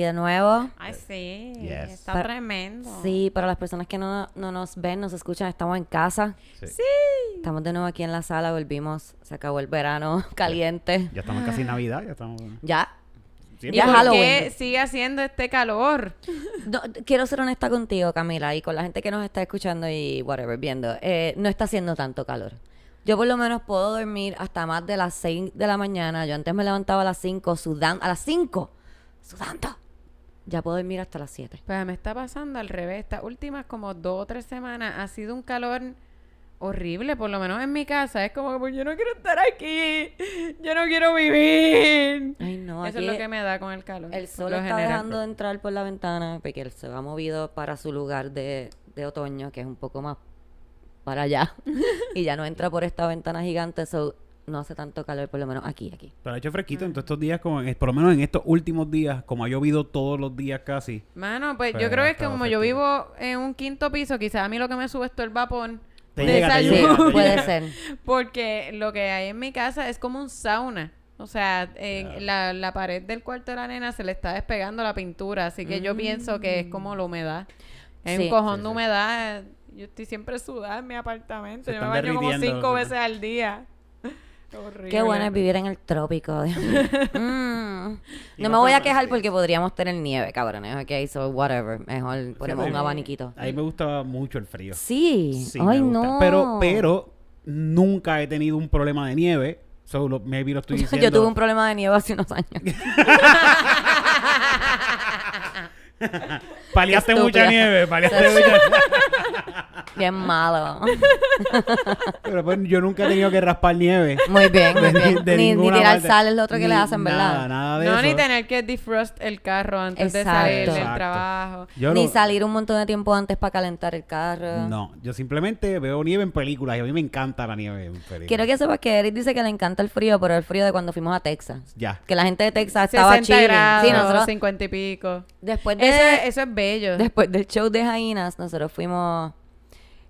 aquí de nuevo. Ay, sí. Yes. Está tremendo. Sí, para las personas que no, no nos ven, nos escuchan, estamos en casa. Sí. Estamos de nuevo aquí en la sala, volvimos. Se acabó el verano caliente. Ya estamos casi en Navidad, ya estamos. Ya. ¿Y Siempre- Ya por Halloween. qué sigue haciendo este calor? No, quiero ser honesta contigo, Camila, y con la gente que nos está escuchando y whatever, viendo. Eh, no está haciendo tanto calor. Yo por lo menos puedo dormir hasta más de las 6 de la mañana. Yo antes me levantaba a las 5 sudando. A las 5 sudando. Ya puedo dormir hasta las 7. Pues me está pasando al revés. Estas últimas como dos o tres semanas ha sido un calor horrible, por lo menos en mi casa. Es como que pues, yo no quiero estar aquí. Yo no quiero vivir. Ay, no, Eso es lo que me da con el calor. el sol está general. dejando de entrar por la ventana porque él se ha movido para su lugar de, de otoño, que es un poco más para allá. y ya no entra por esta ventana gigante, so no hace tanto calor, por lo menos aquí, aquí. Pero ha hecho fresquito en todos estos días, como en- por lo menos en estos últimos días, como ha llovido todos los días casi. Mano, pues yo creo que es que estaba como yo vivo en un quinto piso, quizás a mí lo que me sube es todo el vapor. Te de llega, te te puede llega. ser. Porque lo que hay en mi casa es como un sauna. O sea, en la, la pared del cuarto de la nena se le está despegando la pintura. Así que yo pienso que es como la humedad. Es Sí. un cojón Sí, de humedad. Yo estoy siempre sudada en mi apartamento. Se yo me baño como cinco veces al día. Horrible. Qué bueno es vivir en el trópico. Dios mío. Mm. No me voy a quejar porque podríamos tener nieve, cabrones. Ok, so whatever. Mejor ponemos un abaniquito. A mí me gusta mucho el frío. Sí. Sí, Ay, no. Pero, pero nunca he tenido un problema de nieve. Solo maybe lo estoy diciendo. Yo tuve un problema de nieve hace unos años. Paliaste mucha nieve, paliaste mucha Bien malo. Pero pues yo nunca he tenido que raspar nieve. Muy bien, muy bien. de ni, tirar parte. sal es lo otro que le hacen, Nada, ¿verdad? nada de No, eso. ni tener que defrost el carro antes de salir del trabajo. Yo Ni lo- salir un montón de tiempo antes para calentar el carro. No, yo simplemente veo nieve en películas y a mí me encanta la nieve en películas. Quiero que sepas que Eric dice que le encanta el frío, pero el frío de cuando fuimos a Texas. Ya. Que la gente de Texas estaba 60 chilling. grados, Sí, nosotros 50 y pico. después de Eso es, eso es bello. después del show de Jainas, nosotros fuimos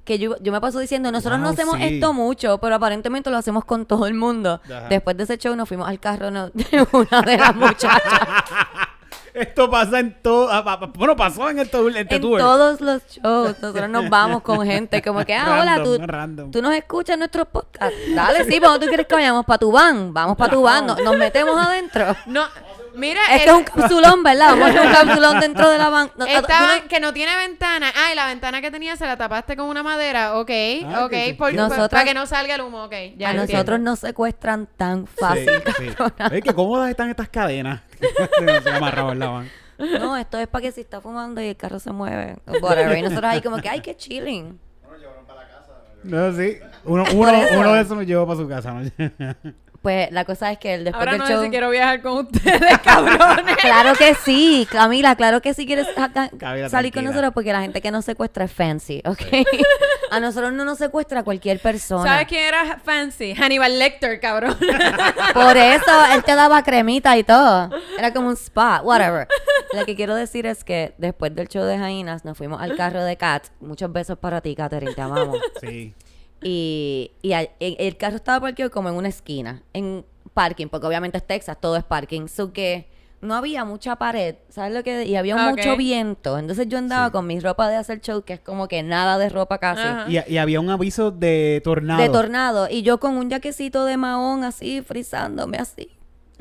que yo, yo me paso diciendo, nosotros no Wow, hacemos sí. esto mucho, pero aparentemente lo hacemos con todo el mundo. Ajá. Después de ese show nos fuimos al carro no- de una de las muchachas. Esto pasa en todo. ah, Bueno, pasó en este, este en tour. todos los shows, nosotros nos vamos con gente como que, ah, hola, tú, random. tú nos escuchas en nuestros podcasts. Dale, sí, ¿para dónde tú quieres que vayamos? ¿Para tu van? Vamos para tu van, no- nos metemos adentro. No, mira, Esto es un capsulón, ¿verdad? Vamos a hacer un capsulón dentro de la van. No, no- que no tiene ventana. Ah, y la ventana que tenía se la tapaste con una madera. Ok, Ah, ok. que sí. por- para que no salga el humo. Ok, ya a nosotros nos secuestran tan Sí, fácil. sí. Oye, qué cómodas están estas cadenas. se amarrado en la van. No, esto es para que si está fumando y el carro se mueve. Whatever. Y nosotros ahí como que, ay, qué chilling. No, sí. Uno, uno, uno de esos nos llevó para su casa. ¿no? Pues la cosa es que el después Ahora del no show... sé si quiero viajar con ustedes, cabrones. Claro que sí, Camila, claro que sí quieres salir con nosotros porque la gente que nos secuestra es fancy, ¿ok? A nosotros no nos secuestra cualquier persona. ¿Sabes quién era fancy? Hannibal Lecter, cabrón. Por eso él te daba cremita y todo. Era como un spa, whatever. Lo que quiero decir es que después del show de Jainas nos fuimos al carro de Kat. Muchos besos para ti, Katherine, te amamos. Sí. Y, y a- el, el carro estaba parqueado como en una esquina, en parking, porque obviamente es Texas, todo es parking. So que no había mucha pared, ¿sabes lo que? Y había Ah, mucho viento. Entonces yo andaba Sí. con mi ropa de hacer show, que es como que nada de ropa casi. Y, y había un aviso de tornado. De tornado. Y yo con un jaquecito de mahón así, frizándome así.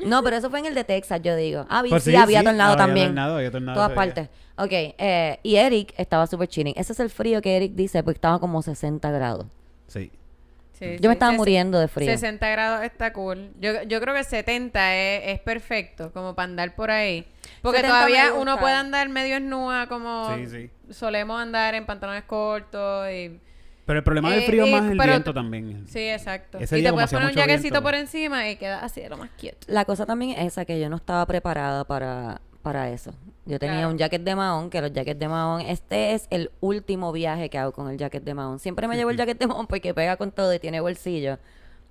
No, pero eso fue en el de Texas, yo digo. Ah, vi- Pues sí, sí, había sí, tornado había también. tornado, había tornado Todas partes. Ok, eh, y Eric estaba súper chilling. Ese es el frío que Eric dice, porque estaba como 60 grados. Sí. Sí, Yo me estaba muriendo de frío. 60 grados está cool. Yo, yo creo que 70 es, es perfecto, como para andar por ahí. Porque 70 me todavía uno puede andar medio esnúa, como Sí, sí. solemos andar en pantalones cortos. y Pero el problema del Eh, frío eh, es más el pero- viento también. Sí, exacto. Ese y día te puedes poner un jaquecito viento. por encima y quedas así de lo más cute. La cosa también es esa, que yo no estaba preparada para, para eso. Yo tenía Claro. un jacket de mahón, que los jackets de mahón, este es el último viaje que hago con el jacket de mahón. Siempre me llevo el jacket de mahón porque pega con todo y tiene bolsillo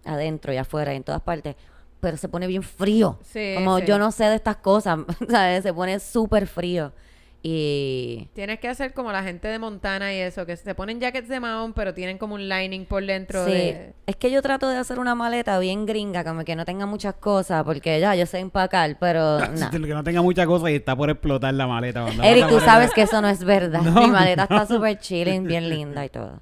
adentro y afuera y en todas partes. Pero se pone bien frío. Sí, Como sí. yo no sé de estas cosas, ¿sabes? Se pone súper frío. Y Tienes que hacer como la gente de Montana y eso, que se ponen jackets de mahón, pero tienen como un lining por dentro sí, de... es que yo trato de hacer una maleta bien gringa, como que no tenga muchas cosas, porque ya yo sé empacar, pero no. Que no tenga mucha cosa y está por explotar la maleta. Eric, tú sabes que eso no es verdad. No. Mi maleta está súper chilling, bien linda y todo.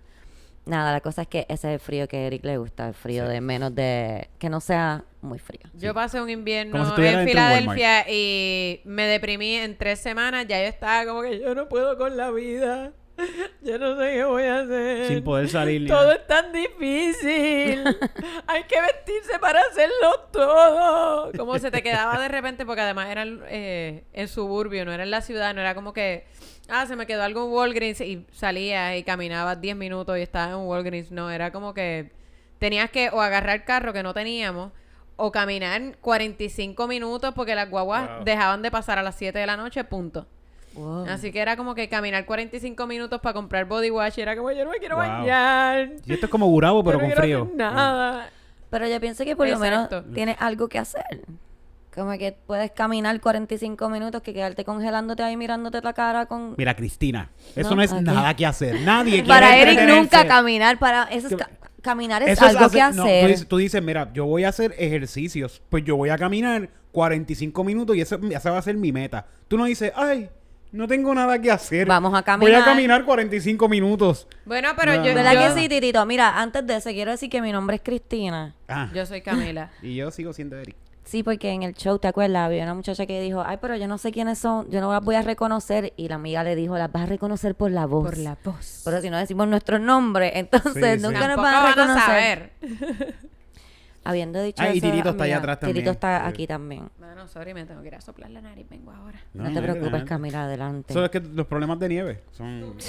Nada, la cosa es que ese es el frío que a Eric le gusta, el frío de menos de... que no sea muy frío. Yo pasé un si invierno en Filadelfia y me deprimí en tres semanas. Ya yo estaba como que yo no puedo con la vida. Yo no sé qué voy a hacer. Sin poder salir Todo es tan difícil. Hay que vestirse para hacerlo todo. Como se te quedaba de repente, porque además era eh, en suburbio, no era en la ciudad, no era como que, ah, se me quedó algo en Walgreens y salías y caminabas 10 minutos y estabas en Walgreens. No, era como que tenías que o agarrar carro que no teníamos o caminar 45 minutos porque las guaguas Wow. dejaban de pasar a las 7 de la noche, punto. Wow. Así que era como que caminar 45 minutos para comprar body wash y era como yo no me quiero Wow. bañar. Y esto es como Gurabo, pero Yo no con frío. Nada. Pero yo pienso que por lo menos tienes algo que hacer. Como que puedes caminar 45 minutos que quedarte congelándote ahí mirándote la cara con... Mira, Cristina, eso No, no, es aquí. nada que hacer. Nadie Para quiere Eric entretenerse. nunca caminar, para... Eso es Que- ca- caminar es Eso es algo que hacer- no, tú, dices, tú dices, mira, yo voy a hacer ejercicios. Pues yo voy a caminar 45 minutos y esa, esa va a ser mi meta. Tú no dices, ay, no tengo nada que hacer. Vamos a Voy caminar. a caminar 45 minutos. Bueno, pero No. yo, ¿Verdad yo, que sí, Titito? Mira, antes de eso, quiero decir que mi nombre es Cristina. Ah, yo soy Camila. y yo sigo siendo Eric. Sí, porque en el show, ¿te acuerdas? Había una muchacha que dijo, ay, pero yo no sé quiénes son, yo no las voy a reconocer. Y la amiga le dijo, las vas a reconocer por la voz. Por la voz. Pero si no decimos nuestro nombre, entonces Sí, sí. nunca nos Tampoco van a van a reconocer. saber. Habiendo dicho Ah, y eso, Titito está allá atrás también. Titito está Sí. aquí también. Bueno, sorry, me tengo que ir a soplar la nariz. Vengo ahora. No, te no, preocupes, adelante. Camila, adelante. Eso es que los problemas de nieve son...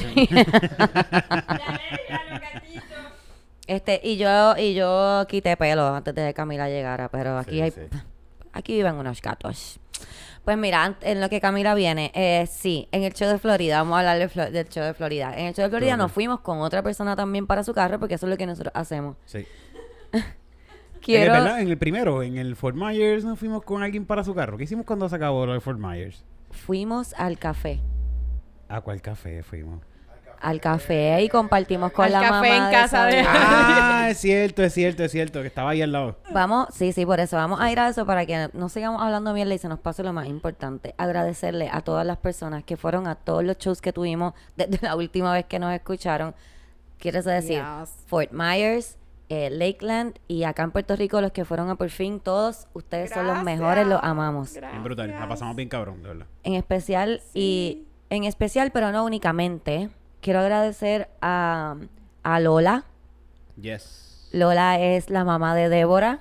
Este, y yo, y yo quité pelo antes de que Camila llegara, pero aquí Sí, hay, sí. aquí viven unos gatos. Pues mira, en lo que Camila viene, eh, sí, en el show de Florida, vamos a hablar de Flo- del show de Florida. En el show de Florida nos fuimos con otra persona también para su carro, porque eso es lo que nosotros hacemos. Sí. Quiero, En el, ¿verdad? En el primero, en el Fort Myers, nos fuimos con alguien para su carro. ¿Qué hicimos cuando se acabó lo de Fort Myers? fuimos al café, ¿A cuál café fuimos? Al café y compartimos con Al la café mamá en casa de-. Ah, es cierto, es cierto, es cierto, que estaba ahí al lado. Vamos, sí, sí, por eso vamos a ir a eso para que no sigamos hablando mierda y se nos pase lo más importante. Agradecerle a todas las personas que fueron a todos los shows que tuvimos desde la última vez que nos escucharon. Quiero decir, Yes. Fort Myers, eh, Lakeland y acá en Puerto Rico los que fueron a por fin, todos ustedes son los mejores, los amamos. Bien brutal, la pasamos bien cabrón, de verdad. En especial y en especial, pero no únicamente, quiero agradecer a, a Lola. Yes. Lola es la mamá de Débora.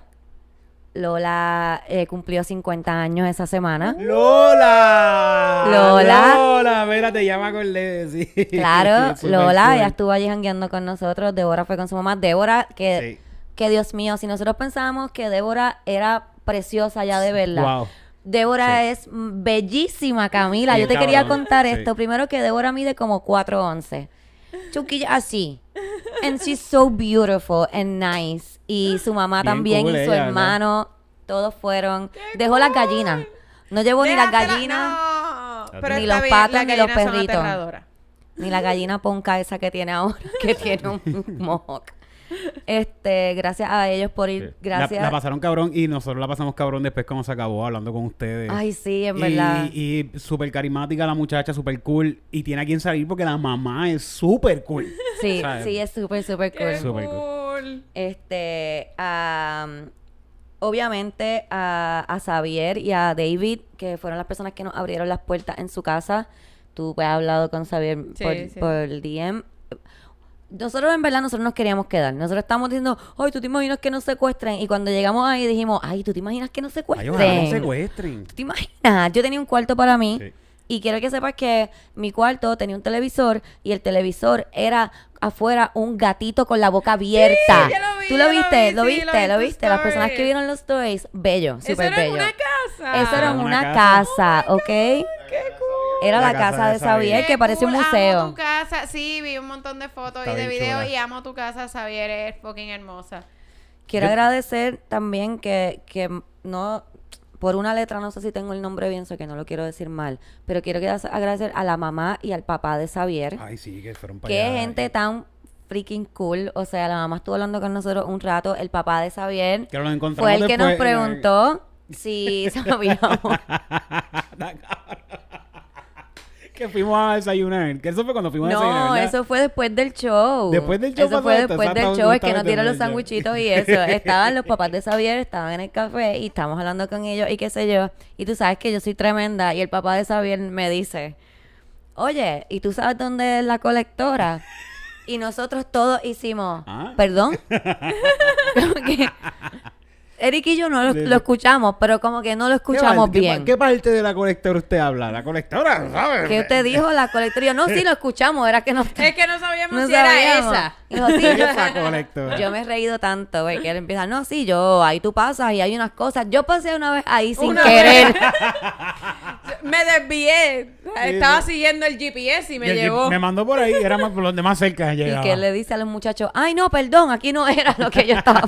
Lola eh, cumplió 50 años esa semana. ¡Lola! Lola. Lola, espérate, ya me acordé, sí. Claro, Lola, cool. ella estuvo allí jangueando con nosotros. Débora fue con su mamá. Débora, que, Sí. que Dios mío, si nosotros pensábamos que Débora era preciosa ya de verla. Wow. Débora Sí. es bellísima, Camila. Yo te quería contar Sí. esto. Primero que Débora mide como 4'11". Chuquilla así. And she's so beautiful and nice. Y su mamá Bien también cool y su hermano. Todos fueron. Dejó las gallinas. No llevó ni las gallinas. No, Ni los patos, ni los perritos. Ni la gallina ponca esa que tiene ahora, que tiene un mohawk. Este, gracias a ellos por ir. Sí. Gracias. La, la pasaron cabrón y nosotros la pasamos cabrón después cuando se acabó hablando con ustedes. Ay, sí, en y, verdad. Y súper carismática la muchacha, súper cool. Y tiene a quien salir porque la mamá es súper cool. Sí, ¿sabes? sí, es súper, súper cool. Qué Súper cool. Este, am, obviamente a, a Xavier y a David, que fueron las personas que nos abrieron las puertas en su casa. Tú pues, has hablado con Xavier Sí, por, sí. por el DM. Nosotros en verdad nosotros nos queríamos quedar. Nosotros estábamos diciendo, ay, tú te imaginas que nos secuestren. Y cuando llegamos ahí dijimos, ay, tú te imaginas que nos Ay, secuestren. ojalá no secuestren. ¿Tú te imaginas? Yo tenía un cuarto para mí. Sí. Y quiero que sepas que mi cuarto tenía un televisor y el televisor era afuera un gatito con la boca abierta. ya lo vi, ¿Tú lo lo viste? vi, ¿Lo sí, viste? lo vi en ¿Lo tu viste? Las personas que vieron los stories, bello, Eso súper era en bello. una casa. Eso era Era una una casa. casa, ¿ok? Qué cool. Era La la, casa casa, de Xavier, que parece un cool, Amo museo. tu casa. Sí, vi un montón de fotos Está y de videos y amo tu casa, Xavier. Es fucking hermosa. Quiero Yo- agradecer también que, que no por una letra, no sé si tengo el nombre bien, so que no lo quiero decir mal, pero quiero que agradecer a la mamá y al papá de Xavier. Ay, sí, que fueron para Qué allá. gente tan freaking cool. O sea, la mamá estuvo hablando con nosotros un rato. El papá de Xavier Que nos fue el que nos en el- preguntó si sabíamos. que fuimos a desayunar. Que eso fue cuando fuimos a desayunar. No, eso fue después del show. Después del show Eso fue después del show. Es que nos dieron los sandwichitos y eso. Estaban los papás de Xavier, estaban en el café y estábamos hablando con ellos y qué sé yo. Y tú sabes que yo soy tremenda. Y el papá de Xavier me dice, oye, ¿y tú sabes dónde es la colectora? Y nosotros todos hicimos, Ah. ¿perdón? Como que Eric y yo no lo, escuchamos, pero como que no lo ¿Qué escuchamos qué bien. pa- ¿Qué parte de la colectora usted habla? La colectora, ¿sabes? ¿Qué usted dijo? La colectora. Y yo, no, sí, lo escuchamos. Era que no Es que no sabíamos No si era esa. Dijo, sí, yo, Esa colectora. yo me he reído tanto, güey, que él empieza, no, sí, yo, ahí tú pasas y hay unas cosas. Yo pasé una vez ahí sin Una querer. Me desvié. Estaba sí. siguiendo el GPS y me Y llevó. Me mandó por ahí, era más por donde más cerca y llegaba. que él le dice a los muchachos, ay, no, perdón, aquí no era lo que yo estaba.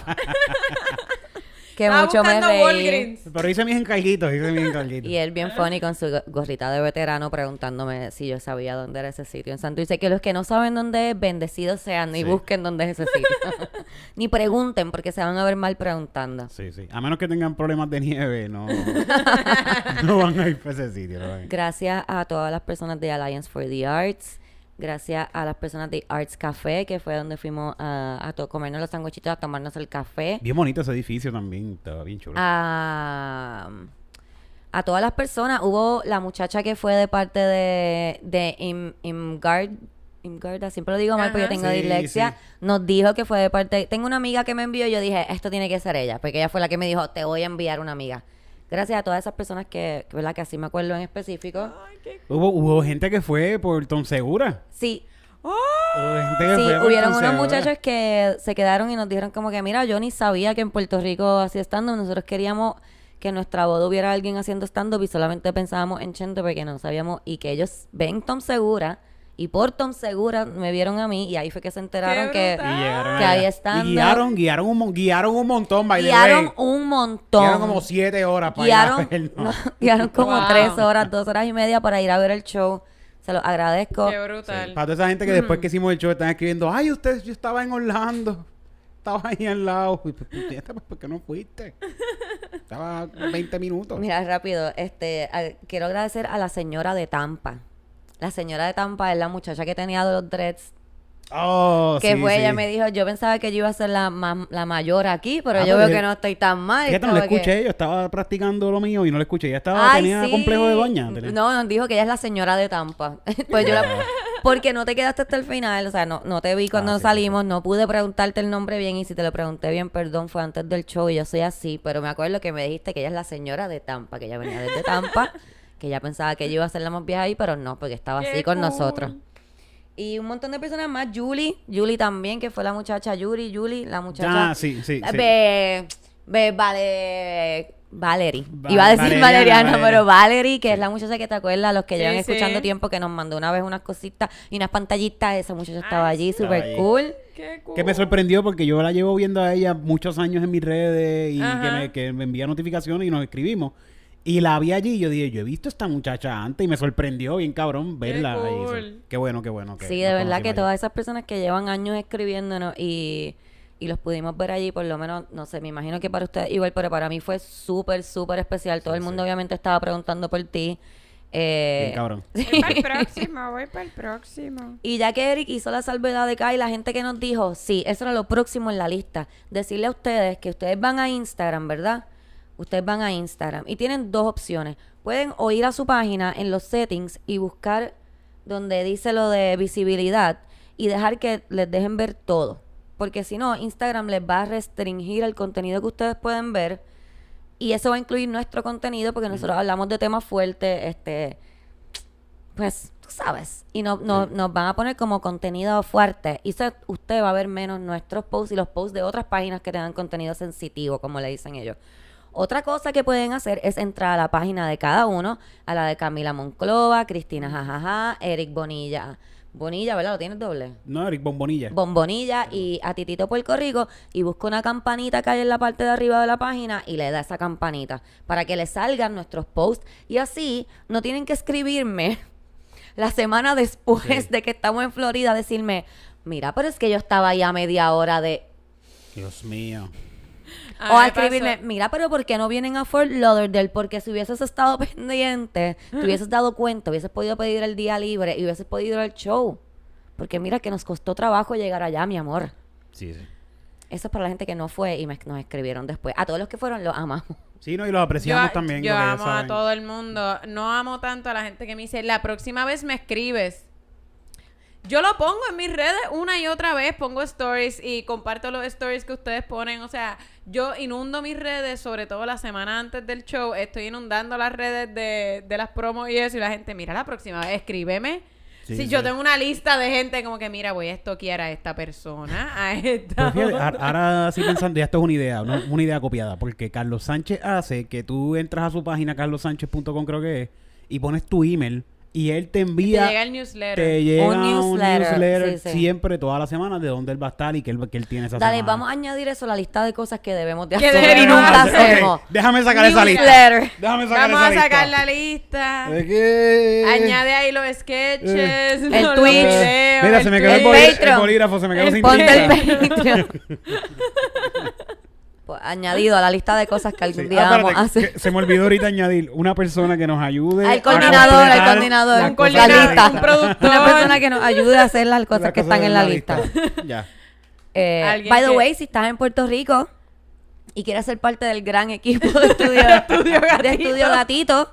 Que Estaba mucho me buscando reí. Walgreens. Pero hice mis encarguitos, hice mis encarguitos. Y él bien funny con su go- gorrita de veterano preguntándome si yo sabía dónde era ese sitio en Santo. Dice que los que no saben dónde es, bendecidos sean, ni Sí. busquen dónde es ese sitio. ni pregunten, porque se van a ver mal preguntando. Sí, sí. A menos que tengan problemas de nieve, no, no van a ir para ese sitio. no van. Gracias a todas las personas de Alliance for the Arts. Gracias a las personas de Arts Café, que fue donde fuimos a, a to- comernos los sanguchitos, a tomarnos el café. Bien bonito ese edificio también, estaba bien chulo. A, a todas las personas. Hubo la muchacha que fue de parte de, de Im- Imgard. Imgarda, siempre lo digo mal porque yo Ajá. tengo Sí, dislexia. sí. Nos dijo que fue de parte. Tengo una amiga que me envió y yo dije, esto tiene que ser ella, porque ella fue la que me dijo, te voy a enviar una amiga. Gracias a todas esas personas que, ¿verdad? Que así me acuerdo en específico. Ay, qué Hubo, hubo gente que fue por Tom Segura. Sí, Hubo gente que Sí, fue por hubieron Tom unos Segura. muchachos que se quedaron y nos dijeron como que, mira, yo ni sabía que en Puerto Rico hacía stand-up. Nosotros queríamos que en nuestra boda hubiera alguien haciendo stand-up y solamente pensábamos en Chente porque no sabíamos. Y que ellos ven Tom Segura y por Tom Segura me vieron a mí y ahí fue que se enteraron que que ahí. Y guiaron, guiaron un, mon- guiaron un montón, by the guiaron way. un montón. Guiaron como siete horas para Guiaron, ir a vernos. no, guiaron como Wow. tres horas, dos horas y media para ir a ver el show. Se los agradezco. Qué brutal. Para toda esa gente que después que hicimos el show están escribiendo, ay, usted, yo estaba en Orlando. Estaba ahí al lado. Y, pues, pues, ¿por qué no fuiste? Estaba 20 minutos. Mira, rápido, este, a- quiero agradecer a la señora de Tampa. La señora de Tampa es la muchacha que tenía de los dreads. Oh, que sí, fue, sí. ella me dijo, yo pensaba que yo iba a ser la, ma- la mayor aquí, pero Ah, yo pero veo que no estoy tan mal. Fíjate, no le como que- escuché. Yo estaba practicando lo mío y no le escuché. Ella estaba, Ay, tenía sí. complejo de doña. tenía- No, nos dijo que ella es la señora de Tampa. pues yo la- Porque no te quedaste hasta el final, o sea, no, no te vi cuando Ah, salimos, no pude preguntarte el nombre bien y si te lo pregunté bien, perdón, fue antes del show y yo soy así, pero me acuerdo que me dijiste que ella es la señora de Tampa, que ella venía desde Tampa, que ella pensaba que yo iba a ser la más vieja ahí, pero no, porque estaba así con cool. nosotros. Y un montón de personas más, Julie, Julie también, que fue la muchacha, Yuri, Julie, la muchacha. Ah, sí, sí, sí. Ve, ve, vale, Valerie. Va- Iba a decir Valeriana, Valeriana, Valeria. pero Valerie, que es la muchacha que te acuerdas, los que Sí, llevan sí. escuchando tiempo, que nos mandó una vez unas cositas y unas pantallitas. Esa muchacha estaba Ay, allí, súper cool. Qué cool. Que me sorprendió porque yo la llevo viendo a ella muchos años en mis redes y que me, que me envía notificaciones y nos escribimos. Y la vi allí y yo dije, yo he visto a esta muchacha antes y me sorprendió bien cabrón verla. ahí. So, cool. Qué bueno, qué bueno. que Sí, de verdad que todas esas personas que llevan años escribiéndonos y, y los pudimos ver allí, por lo menos, no sé, me imagino que para ustedes igual, pero para mí fue súper, súper especial. Todo Sí, el mundo sí. obviamente estaba preguntando por ti. Eh, Bien cabrón. Voy para el próximo, voy para el próximo. Y ya que Eric hizo la salvedad de acá y la gente que nos dijo, sí, eso era lo próximo en la lista. Decirle a ustedes que ustedes van a Instagram, ¿verdad? Ustedes van a Instagram y tienen dos opciones. Pueden o ir a su página en los settings y buscar donde dice lo de visibilidad y dejar que les dejen ver todo. Porque si no, Instagram les va a restringir el contenido que ustedes pueden ver. Y eso va a incluir nuestro contenido porque nosotros hablamos de temas fuertes, este, pues, tú sabes. Y no, no- nos van a poner como contenido fuerte. Y se- usted va a ver menos nuestros posts y los posts de otras páginas que tengan contenido sensitivo, como le dicen ellos. Otra cosa que pueden hacer es entrar a la página de cada uno, a la de Camila Monclova, Cristina Jajaja, Eric Bonilla, Bonilla, ¿verdad? ¿Lo tienes doble? No, Eric Bombonilla. Bombonilla y a Titito Puerto Rico y busca una campanita que hay en la parte de arriba de la página y le da esa campanita para que le salgan nuestros posts y así no tienen que escribirme la semana después Sí. de que estamos en Florida decirme, mira, pero es que yo estaba ahí a media hora de... Dios mío. O a pasó- escribirme, mira, pero ¿por qué no vienen a Fort Lauderdale? Porque si hubieses estado pendiente, te hubieses dado cuenta, hubieses podido pedir el día libre y hubieses podido ir al show. Porque mira que nos costó trabajo llegar allá, mi amor. Sí, sí. Eso es para la gente que no fue y me- nos escribieron después. A todos los que fueron, los amamos. Sí, no, y los apreciamos yo, también. Yo amo a todo el mundo. No amo tanto a la gente que me dice, la próxima vez me escribes. Yo lo pongo en mis redes una y otra vez, pongo stories y comparto los stories que ustedes ponen. O sea, yo inundo mis redes, sobre todo la semana antes del show, estoy inundando las redes de, de las promos y eso. Y la gente, mira, la próxima vez escríbeme. Sí, si sí. yo tengo una lista de gente como que, mira, voy a estoquear a esta persona, a esta. Pues fíjate, ahora- ahora sí pensando, ya esto es una idea, no- una idea copiada, porque Carlos Sánchez hace que tú entras a su página, carlossánchez.com creo que es, y pones tu email y él te Te envía, llega el newsletter. te llega Un un newsletter, newsletter, sí, sí. siempre, todas las semanas, de dónde él va a estar y que él, que él tiene esa Dale, semana. vamos a añadir eso a la lista de cosas que debemos de Que hacer y debemos nunca hacer. hacemos. Déjame sacar esa lista. Newsletter. Déjame sacar Vamos esa a lista. sacar la lista. ¿De qué? Añade ahí los sketches, Eh. los El Twitch. videos, Mira, el se me quedó el, el el bolígrafo, se me quedó El sin Ponte tinta. el Patreon. Añadido a la lista de cosas que algún Sí. día Ah, vamos a hacer. que se me olvidó ahorita añadir una persona que nos ayude. Al coordinador, al coordinador. Un coordinador, la lista. un productor. Una persona que nos ayude a hacer las cosas Las que cosas están en la lista. ya. Eh, by the que- way, si estás en Puerto Rico y quieres ser parte del gran equipo de Estudio, de Gatito. Estudio Gatito,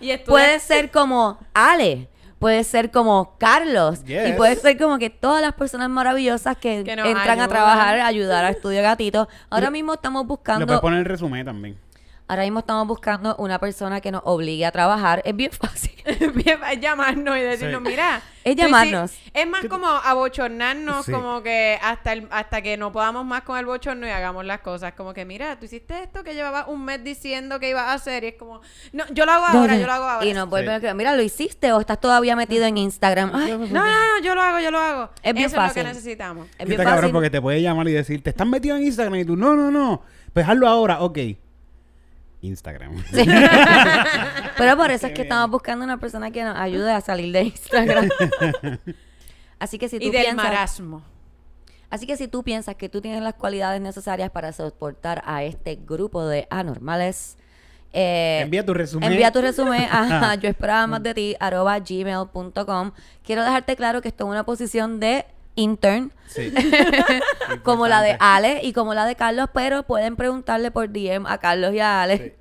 Y estudia- puede ser como Ale, puede ser como Carlos y puede ser como que todas las personas maravillosas que, Que entran a trabajar, a ayudar a Estudio Gatito. Ahora mismo estamos buscando puedes poner el resumen también. Ahora mismo estamos buscando una persona que nos obligue a trabajar. Es bien fácil. Es llamarnos y decirnos, Sí. mira. Es llamarnos. Es más como abochornarnos, Sí. como que hasta el, hasta que no podamos más con el bochorno y hagamos las cosas. Como que, mira, tú hiciste esto que llevaba un mes diciendo que ibas a hacer y es como, no, yo lo hago ahora, yo lo hago ahora. Y nos vuelven Sí. a mira, lo hiciste o estás todavía metido en Instagram. Ay, No, no, no, yo lo hago, yo lo hago. Es bien Eso es lo fácil. que necesitamos. es bien está cabrón fácil. porque te puede llamar y decir, ¿te estás metido en Instagram? Y tú, no, no, no. Pues hazlo ahora, ok. Instagram. Sí. Pero por eso es que estamos buscando una persona que nos ayude a salir de Instagram. Así que si tú Y del piensas, marasmo. así que si tú piensas que tú tienes las cualidades necesarias para soportar a este grupo de anormales, eh, Envía tu resumen. Envía tu resumen a yo esperaba más de ti arroba gmail.com. Quiero dejarte claro que estoy en una posición de intern, Sí. como la de. Ale y como la de Carlos, pero pueden preguntarle por DM a Carlos y a Ale. Sí.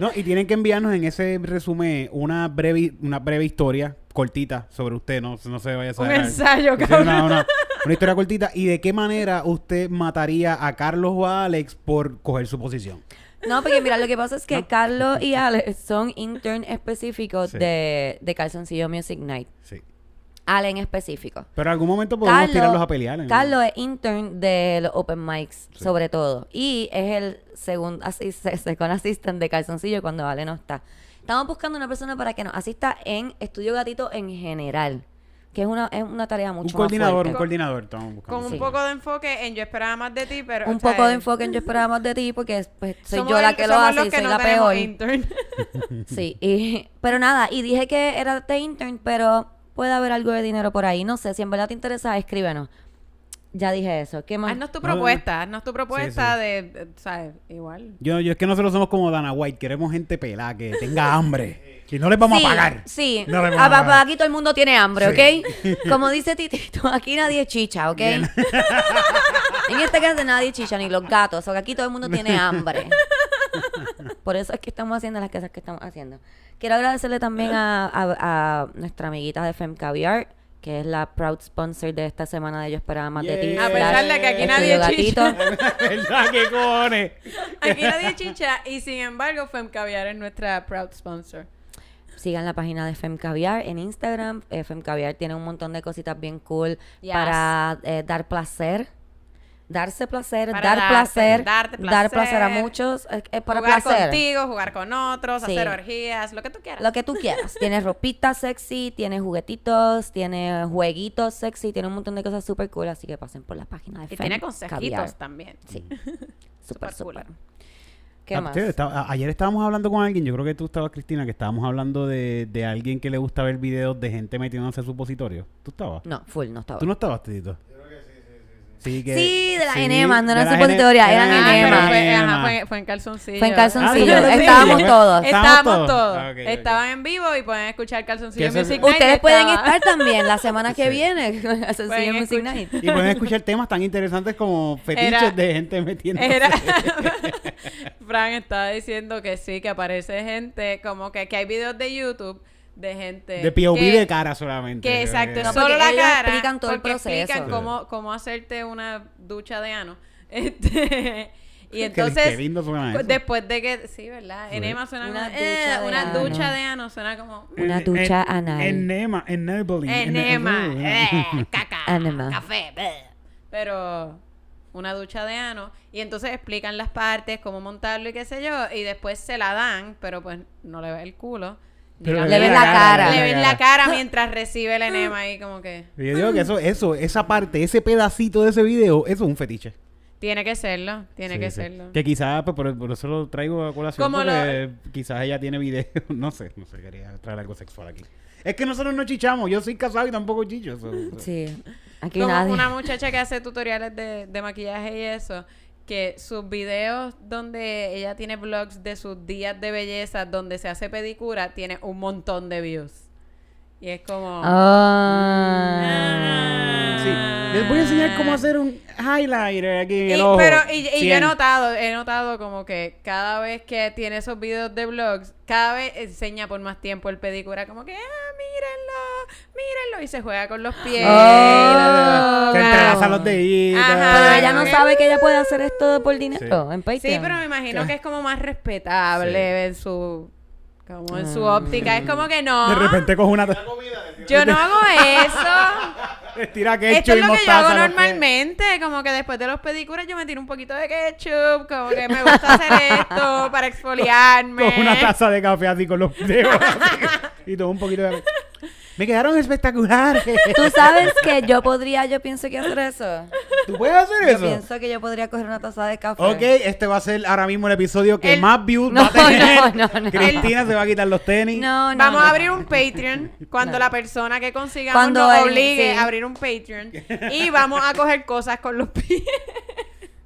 No, y tienen que enviarnos en ese resumen una breve, una breve historia cortita sobre usted, no, no se vaya a Un saber. ensayo, Sí, cabrón. una, una- una historia cortita. ¿Y de qué manera usted mataría a Carlos o a Alex por coger su posición? No, porque mira, lo que pasa es que Carlos y Ale son intern específicos Sí. de, de Calzoncillo Music Night. Sí. Ale en específico. Pero en algún momento podemos Carlos, tirarlos a pelear. ¿no? Carlos es intern de los open mics, Sí. sobre todo. Y es el segundo second assistant de Calzoncillo cuando Ale no está. Estamos buscando una persona para que nos asista en Estudio Gatito en general. Que es una, es una tarea mucho un coordinador, más un coordinador. Estamos buscando. Con un Sí. poco de enfoque en yo esperaba más de ti, pero... Un sea, poco de enfoque en Yo esperaba más de ti porque pues, soy somos yo la el- que lo somos hace los y que soy no la peor. intern. Sí, y, pero nada, y dije que era de intern, pero puede haber algo de dinero por ahí. No sé, si en verdad te interesa, escríbenos. Ya dije eso. ¿Qué más? Haznos tu No, propuesta, haznos tu propuesta sí. de, de- ¿sabes? Igual. Yo, yo es que nosotros somos como Dana White, queremos gente pelada, que tenga hambre. Y no les vamos sí, a pagar. Sí, No Ah, a pagar. aquí todo el mundo tiene hambre, Sí. ¿ok? Como dice Titito, aquí nadie chicha, ¿ok? En este caso nadie chicha, ni los gatos, porque aquí todo el mundo tiene hambre. Por eso es que estamos haciendo las cosas que estamos haciendo. Quiero agradecerle también a, a- a nuestra amiguita de Fem Caviar, que es la proud sponsor de esta semana de Yo Esperaba Más de Ti. A pesar de que aquí nadie chicha. Gatito. ¿Verdad que cojones? Aquí nadie chicha y sin embargo Fem Caviar es nuestra proud sponsor. Sigan la página de Fem Caviar en Instagram. Eh, Fem Caviar tiene un montón de cositas bien cool Yes. para eh, dar placer. Darse placer, Para dar darte- placer, darte dar placer a muchos, es, es para jugar placer. contigo, jugar con otros, Sí. hacer orgías, lo que tú quieras. Lo que tú quieras. Tienes ropita sexy, tienes juguetitos, tienes jueguitos sexy, tiene un montón de cosas súper cool, así que pasen por la página de y Fem tiene consejitos Caviar. también. Sí. Súper Súper, cool. ¿Qué Ah, más? a- ayer estábamos hablando con alguien, yo creo que tú estabas, Cristina, que estábamos hablando de, de alguien que le gusta ver videos de gente metiéndose supositorio. ¿Tú estabas? No, full, no estaba. ¿Tú no estabas, Tito? Sí, que- Sí, de las sí, enemas, no eran las supositorias, eran de las Ah, enemas. fue, ajá, enemas. fue, fue en calzoncillo. Fue en calzoncillo. Ah, sí, Estábamos sí. todos. Estábamos todos. todos. Ah. Estaban en vivo y pueden escuchar calzoncillo es- Music Night. Ustedes pueden estaba- estar también la semana que Sí. viene. Calzoncillo Music escuchar- Night. Y pueden escuchar temas tan interesantes como fetiches Era- de gente metiéndose. Era Fran estaba diciendo que sí, que aparece gente, como que, que hay videos de YouTube de gente De POV que- de cara solamente. Que exacto, es No, solo la cara. explican todo el proceso. explican Sí. cómo, cómo hacerte una ducha de ano. Este, y entonces, qué lindo suena eso. después de que, sí, ¿verdad? Sí. Enema suena Una como, ducha eh, de una ano. ducha de ano, suena como Una En- ducha en- anal. Enema, enabling. enema, eh, caca, Enema. café, bleh. pero una ducha de ano y entonces explican las partes, cómo montarlo y qué sé yo, y después se la dan, pero pues no le ve el culo. Pero Le ves la cara. le ven la cara mientras recibe el enema ahí como que Y Yo digo que eso, eso, esa parte, ese pedacito de ese video, eso es un fetiche. tiene que serlo, tiene Sí, que sí. serlo. Que quizás, pues, por, por eso lo traigo a colación, porque quizás ella tiene video, no sé, no sé, quería traer algo sexual aquí. Es que nosotros no chichamos, yo soy casado y tampoco chicho. so- so- Sí. Aquí Como nadie. una muchacha que hace tutoriales de, de maquillaje y eso, que sus videos donde ella tiene vlogs de sus días de belleza, donde se hace pedicura, tiene un montón de views. Y es como... Ah. Sí, les voy a enseñar cómo hacer un highlighter aquí en Y, el ojo. pero, y, y yo he notado, he notado como que cada vez que tiene esos videos de vlogs, cada vez enseña por más tiempo el pedicura, como que, ah, mírenlo, mírenlo, y se juega con los pies. Oh. Se entrelaza los deditos. Ajá. Pero ella no Ah. sabe que ella puede hacer esto por dinero en Patreon. Sí, pero me imagino que es como más respetable en su como en su óptica. Es como que no. De repente coge una... Yo no hago eso. Tira ketchup Esto es y que yo hago normalmente. Como que después de los pedicuras yo me tiro un poquito de ketchup. Como que me gusta hacer esto para exfoliarme. Con una taza de café así con los dedos. así, y todo un poquito de... Me quedaron espectaculares. Tú sabes que yo podría, yo pienso que hacer eso. ¿Tú puedes hacer Yo eso? pienso que yo podría coger una taza de café. Ok, este va a ser ahora mismo el episodio que El- más views No, va a tener. no, no, no. Cristina se va a quitar los tenis. No, no. Vamos no. a abrir un Patreon cuando No. la persona que consigamos Cuando nos obligue sí. a abrir un Patreon. Y vamos a coger cosas con los pies.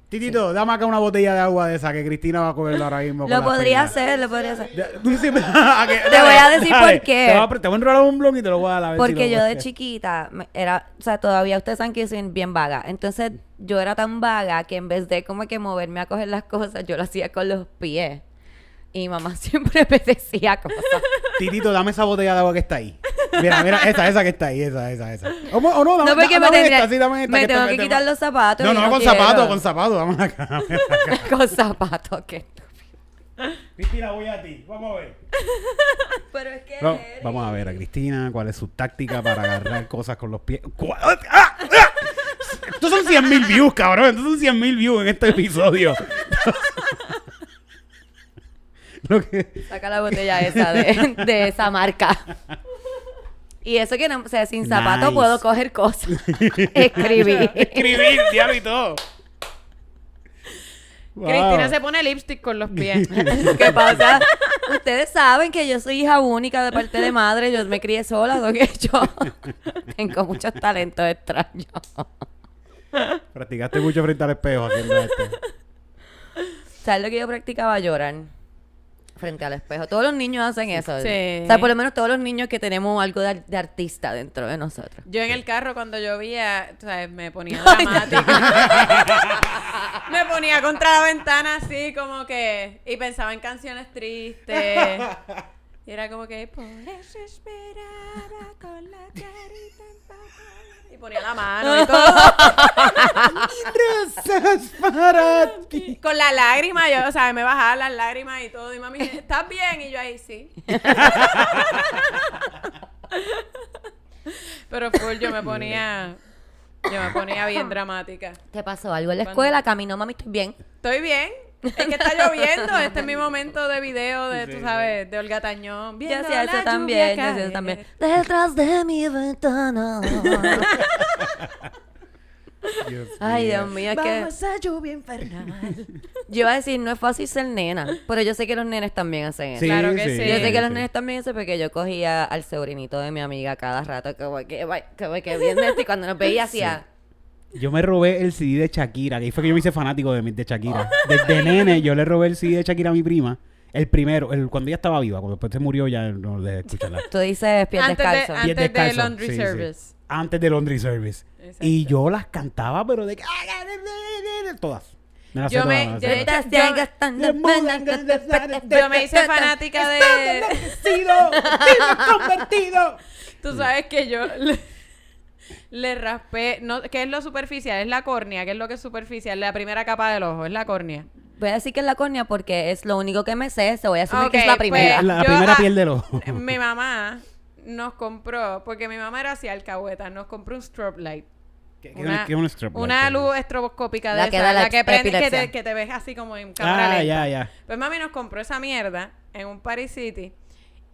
Titito, dame acá una botella de agua de esa que Cristina va a cogerlo ahora mismo. Lo podría hacer, lo podría hacer. Ya, tú sí me- a que- Te voy a decir por qué. Te voy a, pre- te voy a enrolar un blog y te lo voy a dar a si Porque yo de chiquita era, o sea, todavía ustedes saben que yo soy bien vaga. Entonces yo era tan vaga que en vez de como que moverme a coger las cosas, yo lo hacía con los pies. Y mi mamá siempre me decía cosas. Titito, dame esa botella de agua que está ahí. Mira, mira, esa, esa que está ahí, esa, esa, esa. O, o no, dame, No, porque me, dame tendría- esta, sí, dame esta. me que tengo que quitar los zapatos. No, no, con zapatos, con zapatos. Vamos acá. Con zapatos, que Cristina, voy a ti. Vamos a ver. Pero es que... No, vamos a ver a Cristina cuál es su táctica para agarrar cosas con los pies. ¿Cu- ¡Ah! ¡Ah! Estos son 100 mil views, cabrón. Estos son 100 mil views en este episodio. Lo que... Saca la botella esa de, de esa marca. Y eso que no, o sea, sin zapato Nice. puedo coger cosas. Escribir. Escribir, diablo y todo. Wow. Cristina se pone lipstick con los pies. ¿Qué pasa? Ustedes saben que yo soy hija única de parte de madre. Yo me crié sola, lo que yo tengo muchos talentos extraños. Practicaste mucho frente al espejo haciendo esto. ¿Sabes lo que yo practicaba? Llorar frente al espejo. Todos los niños hacen eso. Sí. O sea, por lo menos todos los niños que tenemos algo de, de artista dentro de nosotros. Yo en el carro cuando llovía, ¿sabes? Me ponía dramática. me ponía contra la ventana así como que... Y pensaba en canciones tristes. Y era como que... Por eso esperaba con la carita empapada". Y ponía la mano y todo. Rosas para ti. Con la lágrima, yo, o sea, me bajaba las lágrimas y todo. Y mami, ¿estás bien? Y yo ahí, sí. Pero full, yo me ponía... Yo me ponía bien dramática. ¿Te pasó algo en la escuela? Camino, mami, estoy bien. Estoy bien. Es que está lloviendo. Este es mi momento de video de, Sí, tú sabes, de Olga Tañón. Yo Viendo hacía eso también, yo hacía eso también. Detrás de mi ventana. Dios Ay. Dios mío, es que esa lluvia infernal. yo iba a decir, no es fácil ser nena, pero yo sé que los nenes también hacen eso. Sí, Claro que sí. Yo sé que los nenes también hacen porque yo cogía al sobrinito de mi amiga cada rato, como que, vay- como que viendo esto y cuando nos veía hacía... Yo me robé el CD de Shakira, que ahí fue que yo me hice fanático de, mi- de Shakira. Desde nene yo le robé el CD de Shakira a mi prima. El primero, el, cuando ella estaba viva, cuando después se murió ya no le escucharla. Tú dices pies Antes de- descalzo. antes- Pies de laundry sí, sí. service. Antes de laundry service. Exacto. Y yo las cantaba, pero de que... Todas. Me las sé Yo todas, me- yo- de todas. yo- Yo me hice fanática de... ¡Bendecido! ¡Viva convertido! Tú sabes que yo le, raspé... No, ¿Qué es lo superficial? Es la córnea. ¿Qué es lo que es superficial? La primera capa del ojo. Es la córnea. Voy a decir que es la córnea porque es lo único que me sé, se voy a asumir que es la pues, primera. La Yo, primera ah, piel del ojo. Mi mamá nos compró... Porque mi mamá era así alcahueta. Nos compró un strobe light. ¿Qué- qué- Una, qué es un strobe una light? luz estroboscópica de La que esa, la la que prende, que epilepsia. te, que te ves así como en cámara Ah, lenta. ya, ya. Pues mami nos compró esa mierda en un Paris City.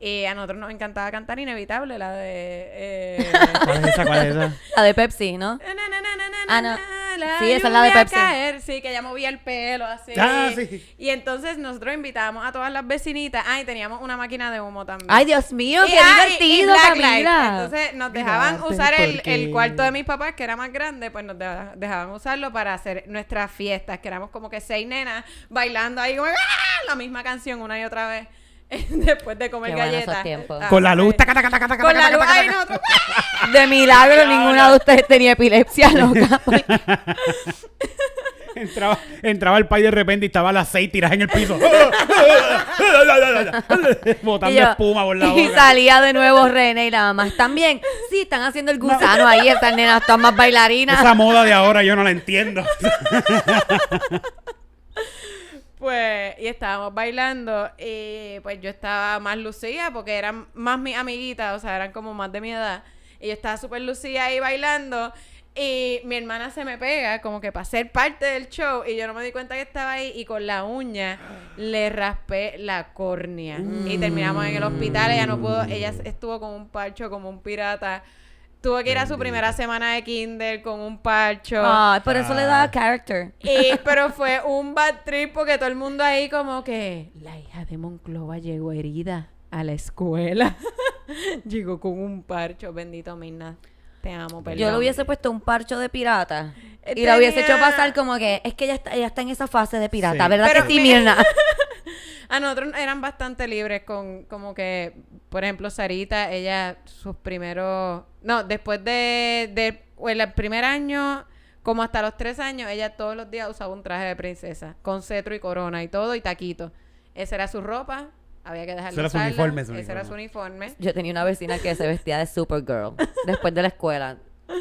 Y a nosotros nos encantaba cantar Inevitable, la de... eh, ¿Cuál es esa? ¿Cuál es esa? La de Pepsi, ¿no? na, na, na, na, na, Ah, no. la Sí, esa es la de Pepsi. caer. Sí, que ella movía el pelo así. Ah, sí. Y entonces nosotros invitábamos a todas las vecinitas. Ah, y teníamos una máquina de humo también. Ay, Dios mío, Y- qué ah, y- y divertido. Camila. Entonces nos dejaban usar el, el cuarto de mis papás, que era más grande, pues nos de- dejaban usarlo para hacer nuestras fiestas, que éramos como que seis nenas bailando ahí como ¡ah! la misma canción una y otra vez. Después de comer Qué galletas. tiempos. Ah, Con la luz. sí. taca, taca, taca, taca, Con la taca, luz. taca, Ay, taca. nosotros. De milagro, ninguna de ustedes tenía epilepsia loca. Entraba, entraba el pai de repente y estaba a las seis tiradas en el piso. Botando Y yo- espuma por la y boca. salía de nuevo René y la mamá. ¿Están bien? Sí, están haciendo el gusano ahí. Estas nenas están más bailarinas. Esa moda de ahora yo no la entiendo. Pues, y estábamos bailando y pues yo estaba más lucida porque eran más mis amiguitas, o sea, eran como más de mi edad. Y yo estaba súper lucida ahí bailando y mi hermana se me pega como que para ser parte del show y yo no me di cuenta que estaba ahí y con la uña le raspé la córnea. Y terminamos en el hospital, ella no pudo, ella estuvo con un parcho como un pirata. Tuvo que ir a su primera semana de kinder con un parcho. Ay, por eso le Ah. da character. Y, pero fue un bad trip porque todo el mundo ahí como que la hija de Monclova llegó herida a la escuela. llegó con un parcho, bendito Mirna. Te amo, perdón. Yo le hubiese puesto un parcho de pirata. Y la hubiese hecho pasar como que es que ella está, ella está en esa fase de pirata, Sí. ¿verdad Pero que sí, Mirna? A nosotros eran bastante libres con como que, por ejemplo, Sarita, ella sus primeros... No, después de, de el primer año, como hasta los tres años, ella todos los días usaba un traje de princesa, con cetro y corona y todo, y taquito. Esa era su ropa, había que dejarlo Ese era su uniforme, su Ese era uniforme. su uniforme. Yo tenía una vecina que se vestía de Supergirl después de la escuela.